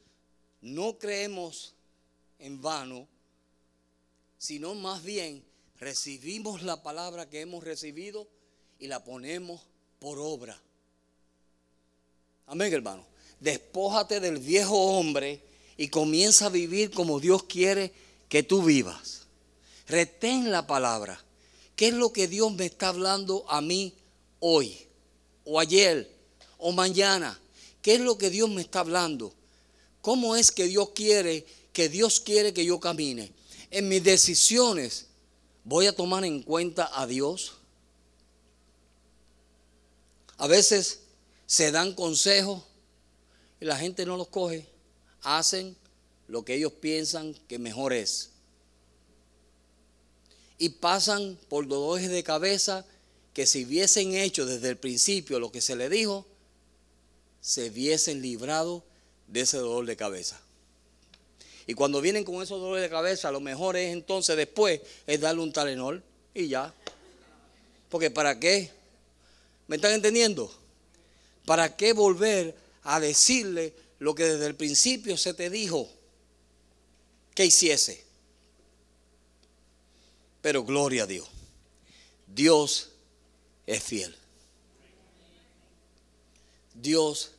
no creemos en vano, sino más bien recibimos la palabra que hemos recibido y la ponemos por obra. Amén, hermano. Despójate del viejo hombre y comienza a vivir como Dios quiere que tú vivas. Retén la palabra. ¿Qué es lo que Dios me está hablando a mí hoy? O ayer, o mañana. ¿Qué es lo que Dios me está hablando? ¿Cómo es que Dios quiere que Dios quiere que yo camine? En mis decisiones, ¿voy a tomar en cuenta a Dios? A veces se dan consejos y la gente no los coge. Hacen lo que ellos piensan que mejor es. Y pasan por dolores de cabeza que si hubiesen hecho desde el principio lo que se le dijo, se hubiesen librado de ese dolor de cabeza. Y cuando vienen con esos dolores de cabeza, lo mejor es entonces después es darle un talenol y ya. Porque ¿para qué? ¿Me están entendiendo? ¿Para qué volver a decirle lo que desde el principio se te dijo que hiciese? Pero gloria a Dios. Dios es fiel. Dios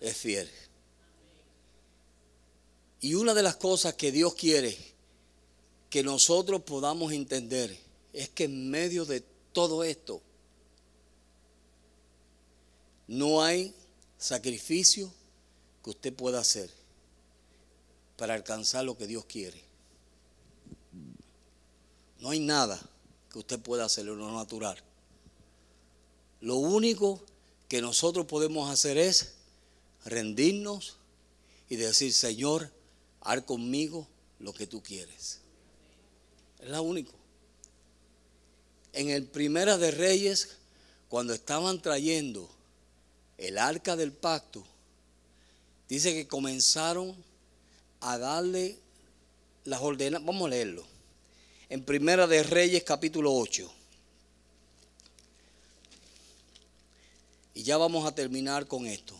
es fiel. Y una de las cosas que Dios quiere que nosotros podamos entender es que en medio de todo esto, no hay sacrificio que usted pueda hacer para alcanzar lo que Dios quiere. No hay nada que usted pueda hacer en lo natural. Lo único que nosotros podemos hacer es rendirnos y decir, Señor, haz conmigo lo que tú quieres. Es lo único. En el Primera de Reyes, cuando estaban trayendo el arca del pacto, dice que comenzaron a darle las ordenanzas. Vamos a leerlo. En Primera de Reyes, capítulo 8. Y ya vamos a terminar con esto.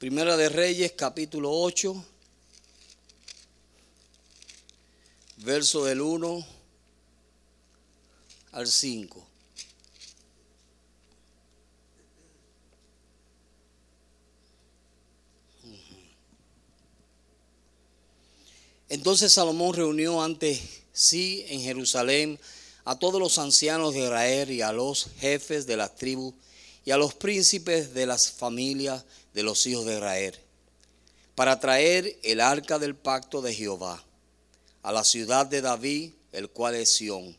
Primera de Reyes, capítulo 8, verso del 1 al 5. Entonces Salomón reunió ante sí en Jerusalén a todos los ancianos de Israel y a los jefes de las tribus y a los príncipes de las familias de los hijos de Israel, para traer el arca del pacto de Jehová a la ciudad de David, el cual es Sión.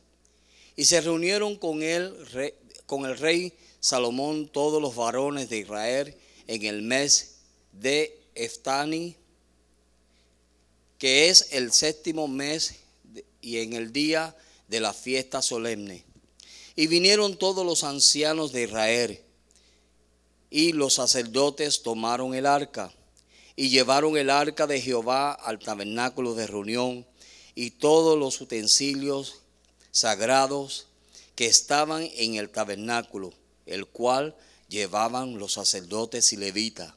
Y se reunieron con él, con el rey Salomón, todos los varones de Israel, en el mes de Eftani, que es el séptimo mes y en el día de la fiesta solemne. Y vinieron todos los ancianos de Israel y los sacerdotes tomaron el arca y llevaron el arca de Jehová al tabernáculo de reunión y todos los utensilios sagrados que estaban en el tabernáculo, el cual llevaban los sacerdotes y levitas.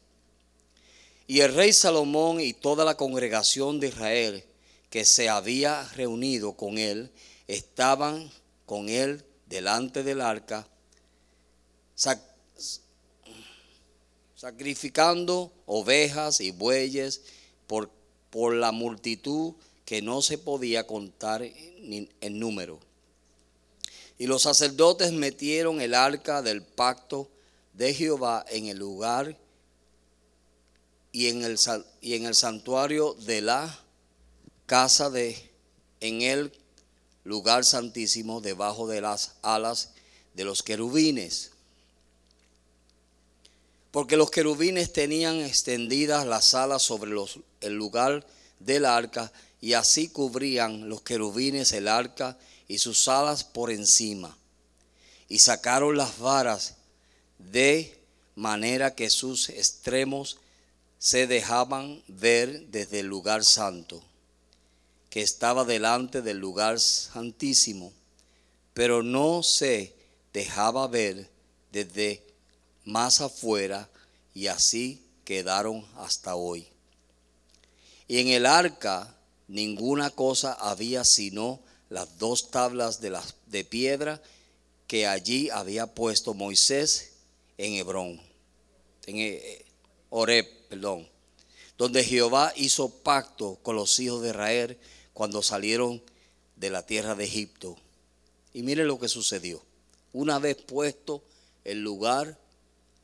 Y el rey Salomón y toda la congregación de Israel que se había reunido con él, estaban con él delante del arca, sacrificando ovejas y bueyes por, por la multitud que no se podía contar en número. Y los sacerdotes metieron el arca del pacto de Jehová en el lugar y en el, y en el santuario de la casa de, en el lugar santísimo, debajo de las alas de los querubines porque los querubines tenían extendidas las alas sobre los, el lugar del arca y así cubrían los querubines el arca y sus alas por encima. y sacaron las varas de manera que sus extremos se dejaban ver desde el lugar santo, que estaba delante del lugar santísimo, pero no se dejaba ver desde más afuera y así quedaron hasta hoy. Y en el arca ninguna cosa había sino las dos tablas de, las, de piedra que allí había puesto Moisés en Hebrón, en eh, Oreb, perdón, donde Jehová hizo pacto con los hijos de Israel cuando salieron de la tierra de Egipto. Y mire lo que sucedió. Una vez puesto el lugar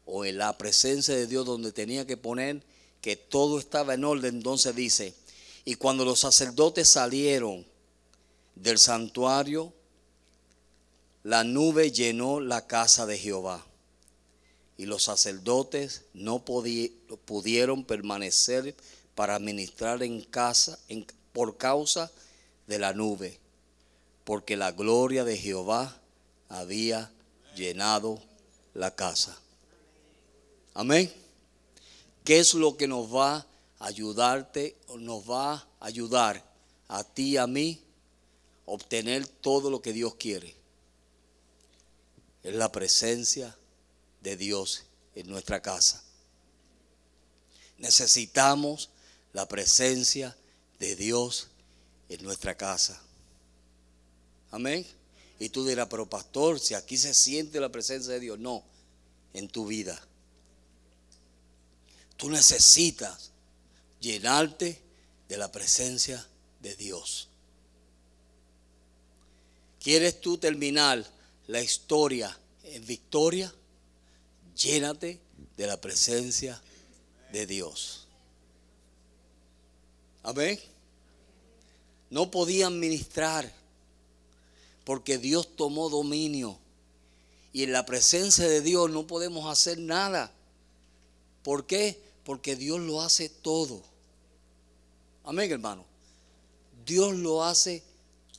o en la presencia de Dios donde tenía que poner que todo estaba en orden, entonces dice, y cuando los sacerdotes salieron del santuario, la nube llenó la casa de Jehová y los sacerdotes no pudieron permanecer para ministrar en casa por causa de la nube, porque la gloria de Jehová había llenado la casa. Amén. ¿Qué es lo que nos va a ayudarte o nos va a ayudar a ti y a mí obtener todo lo que Dios quiere? Es la presencia de Dios en nuestra casa. Necesitamos la presencia de Dios en nuestra casa. Amén. Y tú dirás, pero pastor, si aquí se siente la presencia de Dios, no, en tu vida. Tú necesitas llenarte de la presencia de Dios. ¿Quieres tú terminar la historia en victoria? Llénate de la presencia de Dios. Amén. No podían ministrar porque Dios tomó dominio. Y en la presencia de Dios no podemos hacer nada. ¿Por qué? Porque Dios lo hace todo. Amén, hermano. Dios lo hace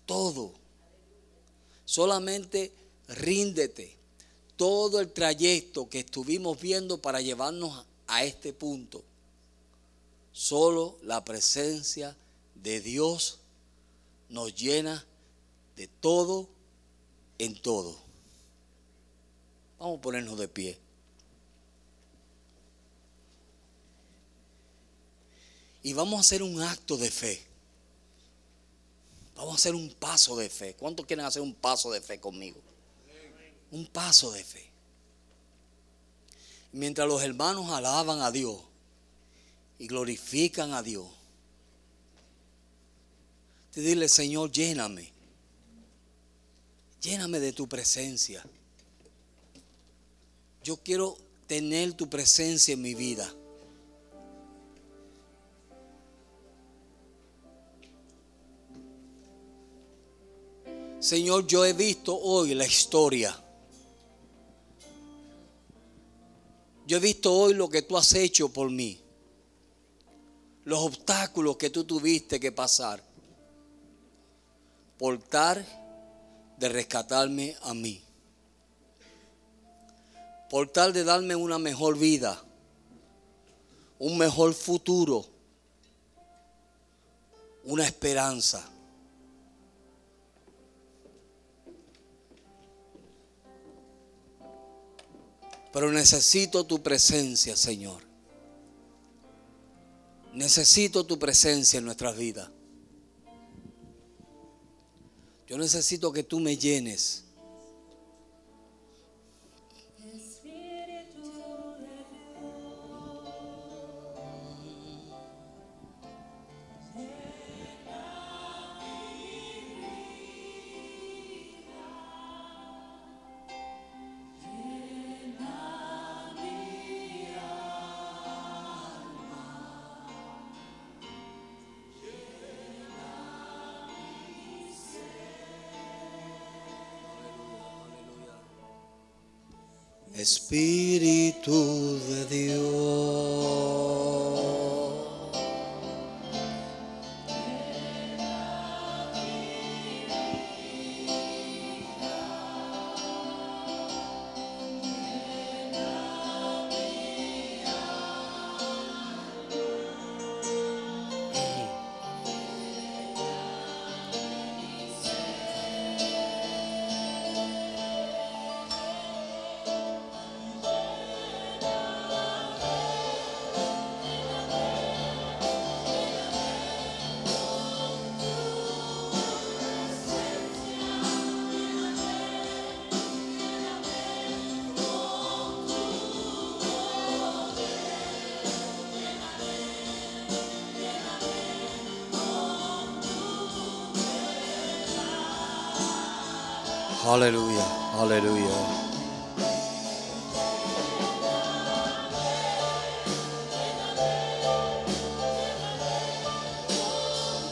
todo. Solamente ríndete todo el trayecto que estuvimos viendo para llevarnos a este punto. Solo la presencia de Dios nos llena de todo en todo. Vamos a ponernos de pie. Y vamos a hacer un acto de fe. Vamos a hacer un paso de fe. ¿Cuántos quieren hacer un paso de fe conmigo? Un paso de fe. Mientras los hermanos alaban a Dios y glorifican a Dios, te dile, Señor, lléname. Lléname de tu presencia. Yo quiero tener tu presencia en mi vida. Señor, yo he visto hoy la historia Yo he visto hoy lo que tú has hecho por mí. Los obstáculos que tú tuviste que pasar. Por tal de rescatarme a mí. Por tal de darme una mejor vida. Un mejor futuro. Una esperanza. Pero necesito tu presencia, Señor. Necesito tu presencia en nuestras vidas. Yo necesito que tú me llenes. Espíritu de Dios. Aleluya, aleluya.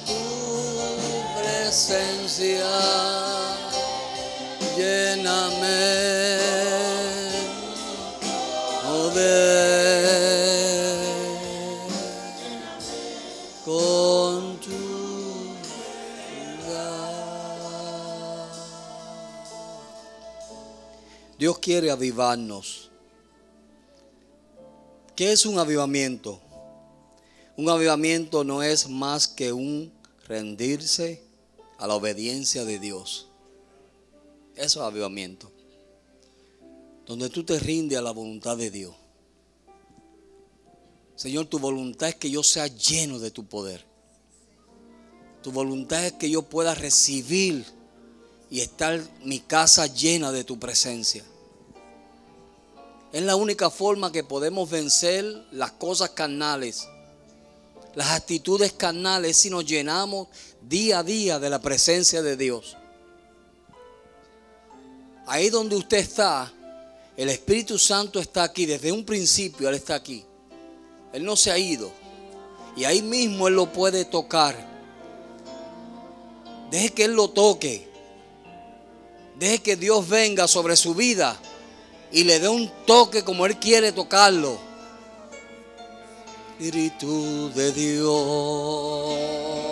Tu presencia, avivarnos. ¿Qué es un avivamiento? Un avivamiento no es más que un rendirse a la obediencia de Dios. Eso es avivamiento. Donde tú te rindes a la voluntad de Dios. Señor, tu voluntad es que yo sea lleno de tu poder. Tu voluntad es que yo pueda recibir y estar mi casa llena de tu presencia. Es la única forma que podemos vencer las cosas carnales, las actitudes carnales, si nos llenamos día a día de la presencia de Dios. Ahí donde usted está, el Espíritu Santo está aquí, desde un principio Él está aquí. Él no se ha ido. Y ahí mismo Él lo puede tocar. Deje que Él lo toque. Deje que Dios venga sobre su vida y le dé un toque como Él quiere tocarlo. Espíritu de Dios.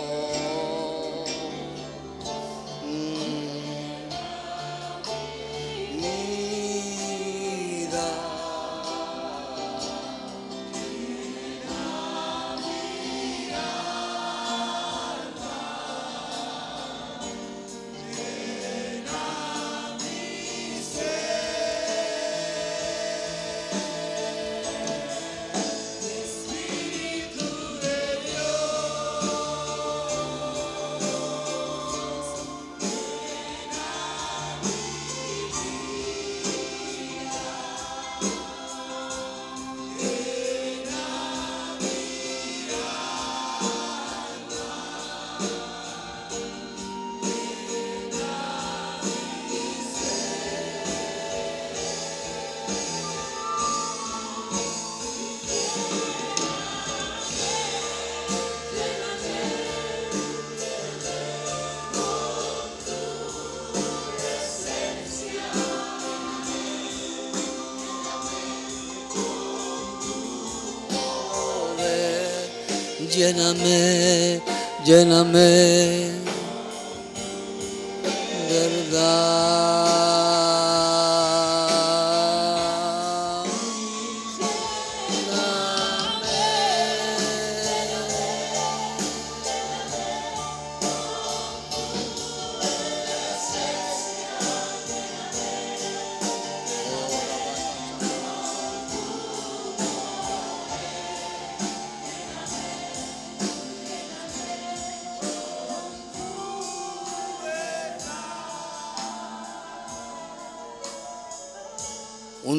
Lléname,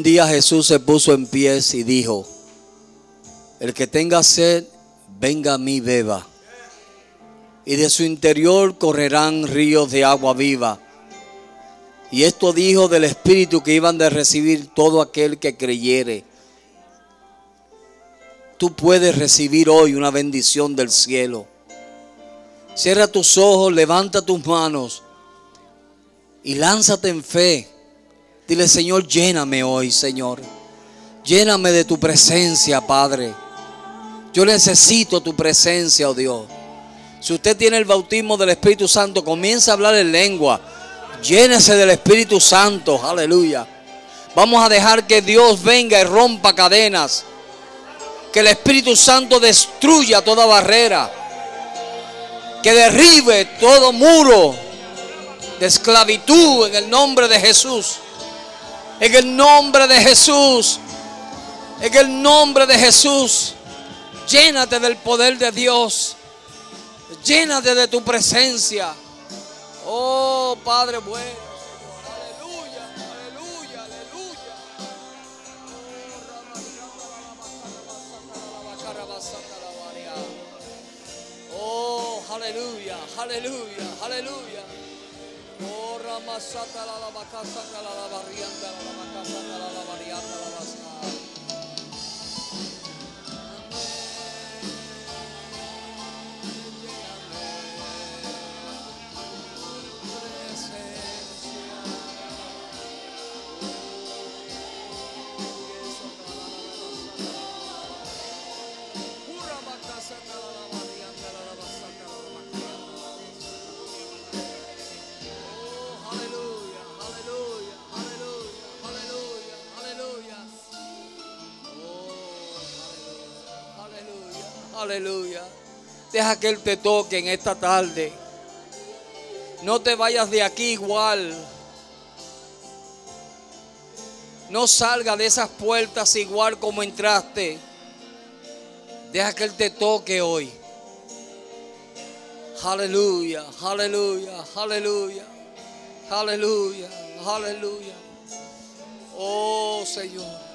Un día Jesús se puso en pies y dijo, el que tenga sed, venga a mí beba. Y de su interior correrán ríos de agua viva. Y esto dijo del Espíritu que iban de recibir todo aquel que creyere. Tú puedes recibir hoy una bendición del cielo. Cierra tus ojos, levanta tus manos y lánzate en fe. Dile, Señor, lléname hoy, Señor. Lléname de tu presencia, Padre. Yo necesito tu presencia, oh Dios. Si usted tiene el bautismo del Espíritu Santo, comienza a hablar en lengua. Llénese del Espíritu Santo, aleluya. Vamos a dejar que Dios venga y rompa cadenas. Que el Espíritu Santo destruya toda barrera. Que derribe todo muro de esclavitud en el nombre de Jesús. En el nombre de Jesús. En el nombre de Jesús. Llénate del poder de Dios. Llénate de tu presencia. Oh Padre bueno. Aleluya, aleluya, aleluya. Oh, Ramasata la la bacasa la la barrianda la la bacasa la la varianda la aleluya. Deja que Él te toque en esta tarde. No te vayas de aquí igual. No salga de esas puertas igual como entraste. Deja que Él te toque hoy. Aleluya, aleluya, aleluya. Aleluya, aleluya. Oh Señor.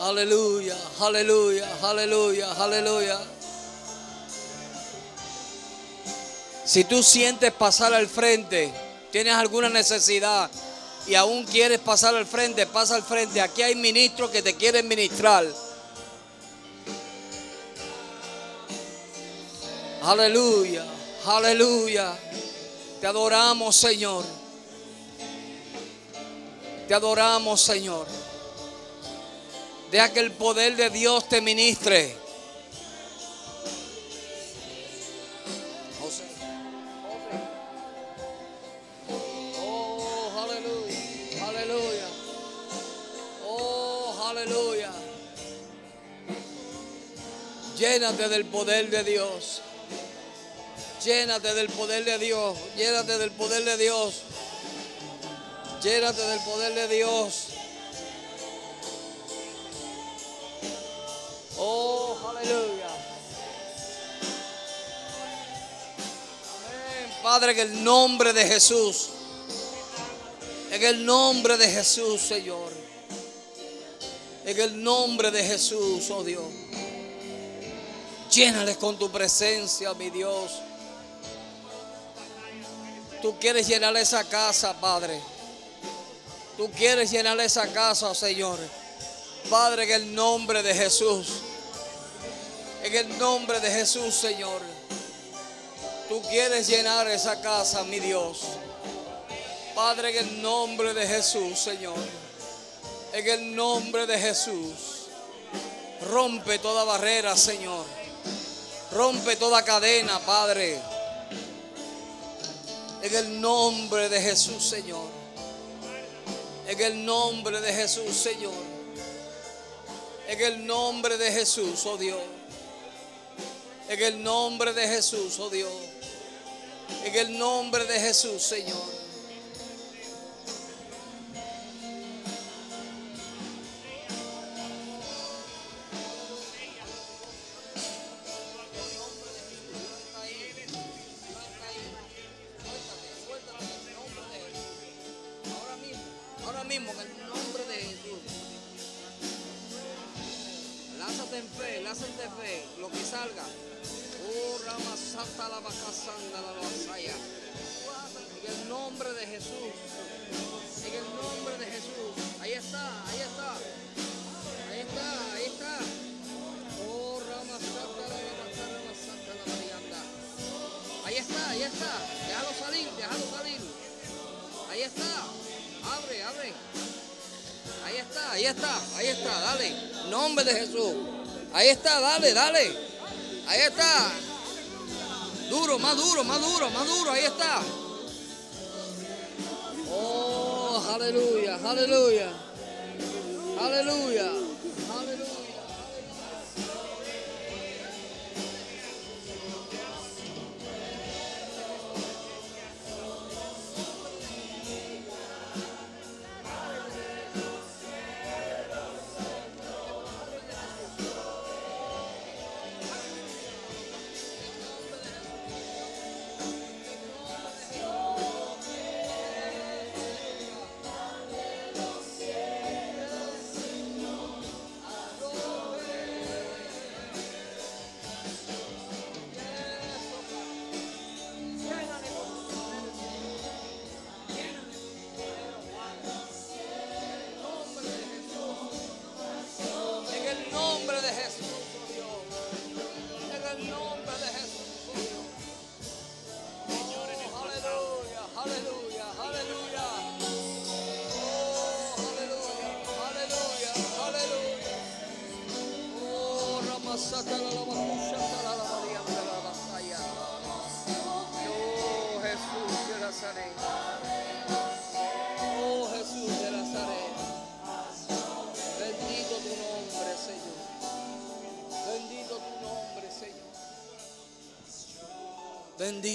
Aleluya, aleluya, aleluya, aleluya. Si tú sientes pasar al frente, tienes alguna necesidad y aún quieres pasar al frente, pasa al frente. Aquí hay ministros que te quieren ministrar. Aleluya, aleluya. Te adoramos, Señor. Te adoramos, Señor. Deja que el poder de Dios te ministre. José. Oh, aleluya. Aleluya. Oh, aleluya. Llénate del poder de Dios. Llénate del poder de Dios. Llénate del poder de Dios. Llénate del poder de Dios. Oh, aleluya. Amén. Padre, en el nombre de Jesús. En el nombre de Jesús, Señor. En el nombre de Jesús, oh Dios. Llénales con tu presencia, mi Dios. Tú quieres llenar esa casa, Padre. Tú quieres llenar esa casa, Señor. Padre, en el nombre de Jesús. En el nombre de Jesús, Señor. Tú quieres llenar esa casa, mi Dios. Padre, en el nombre de Jesús, Señor. En el nombre de Jesús. Rompe toda barrera, Señor. Rompe toda cadena, Padre. En el nombre de Jesús, Señor. En el nombre de Jesús, Señor. En el nombre de Jesús, oh Dios. En el nombre de Jesús, oh Dios. En el nombre de Jesús, Señor.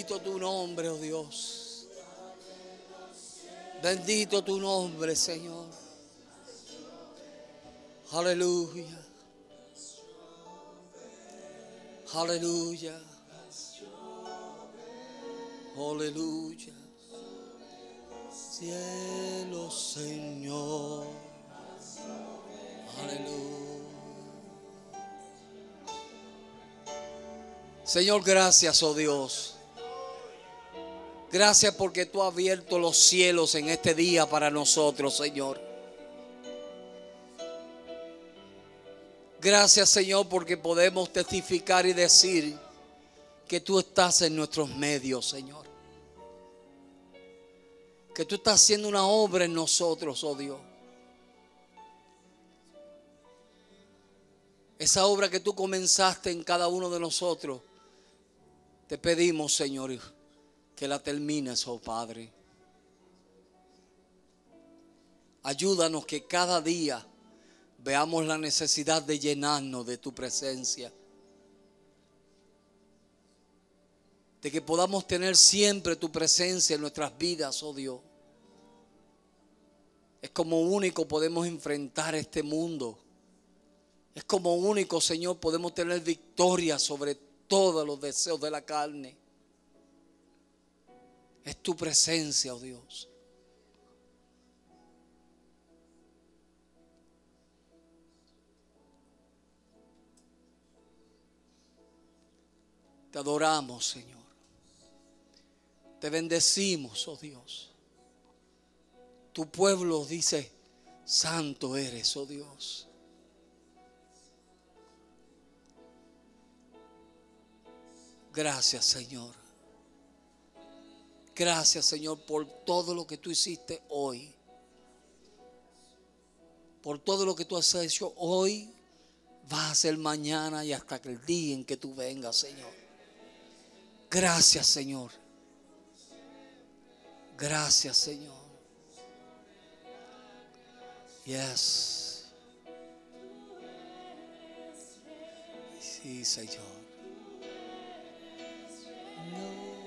Bendito tu nombre, oh Dios. Bendito tu nombre, Señor. Aleluya. Aleluya. Aleluya. Cielo, Señor. Aleluya. Señor, gracias, oh Dios. Gracias porque tú has abierto los cielos en este día para nosotros, Señor. Gracias, Señor, porque podemos testificar y decir que tú estás en nuestros medios, Señor. Que tú estás haciendo una obra en nosotros, oh Dios. Esa obra que tú comenzaste en cada uno de nosotros, te pedimos, Señor, que la termines, oh Padre. Ayúdanos que cada día veamos la necesidad de llenarnos de tu presencia. De que podamos tener siempre tu presencia en nuestras vidas, oh Dios. Es como único podemos enfrentar este mundo. Es como único, Señor, podemos tener victoria sobre todos los deseos de la carne. Es tu presencia, oh Dios. Te adoramos, Señor. Te bendecimos, oh Dios. Tu pueblo dice, santo eres, oh Dios. Gracias, Señor. Gracias, Señor, por todo lo que tú hiciste hoy. Por todo lo que tú has hecho hoy, va a ser mañana y hasta que el día en que tú vengas, Señor. Gracias, Señor. Gracias, Señor. Yes. Sí, Señor. La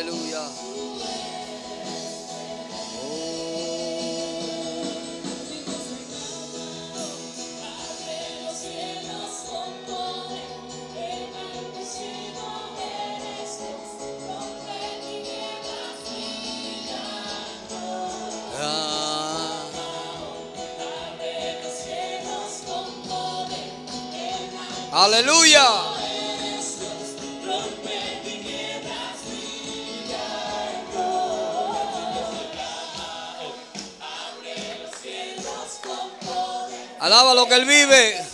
enaltecido Aleluya. Alaba lo que él vive.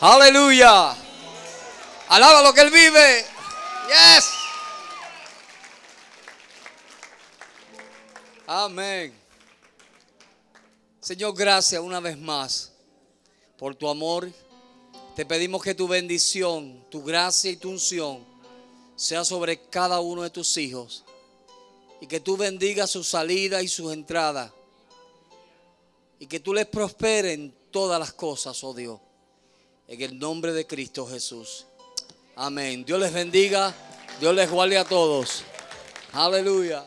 Aleluya. Alaba lo que Él vive. Yes. Amén. Señor, gracias una vez más por tu amor. Te pedimos que tu bendición, tu gracia y tu unción sea sobre cada uno de tus hijos. Y que tú bendigas su salida y sus entradas. Y que tú les prosperes en todas las cosas, oh Dios. En el nombre de Cristo Jesús. Amén. Dios les bendiga. Dios les guarde a todos. Aleluya.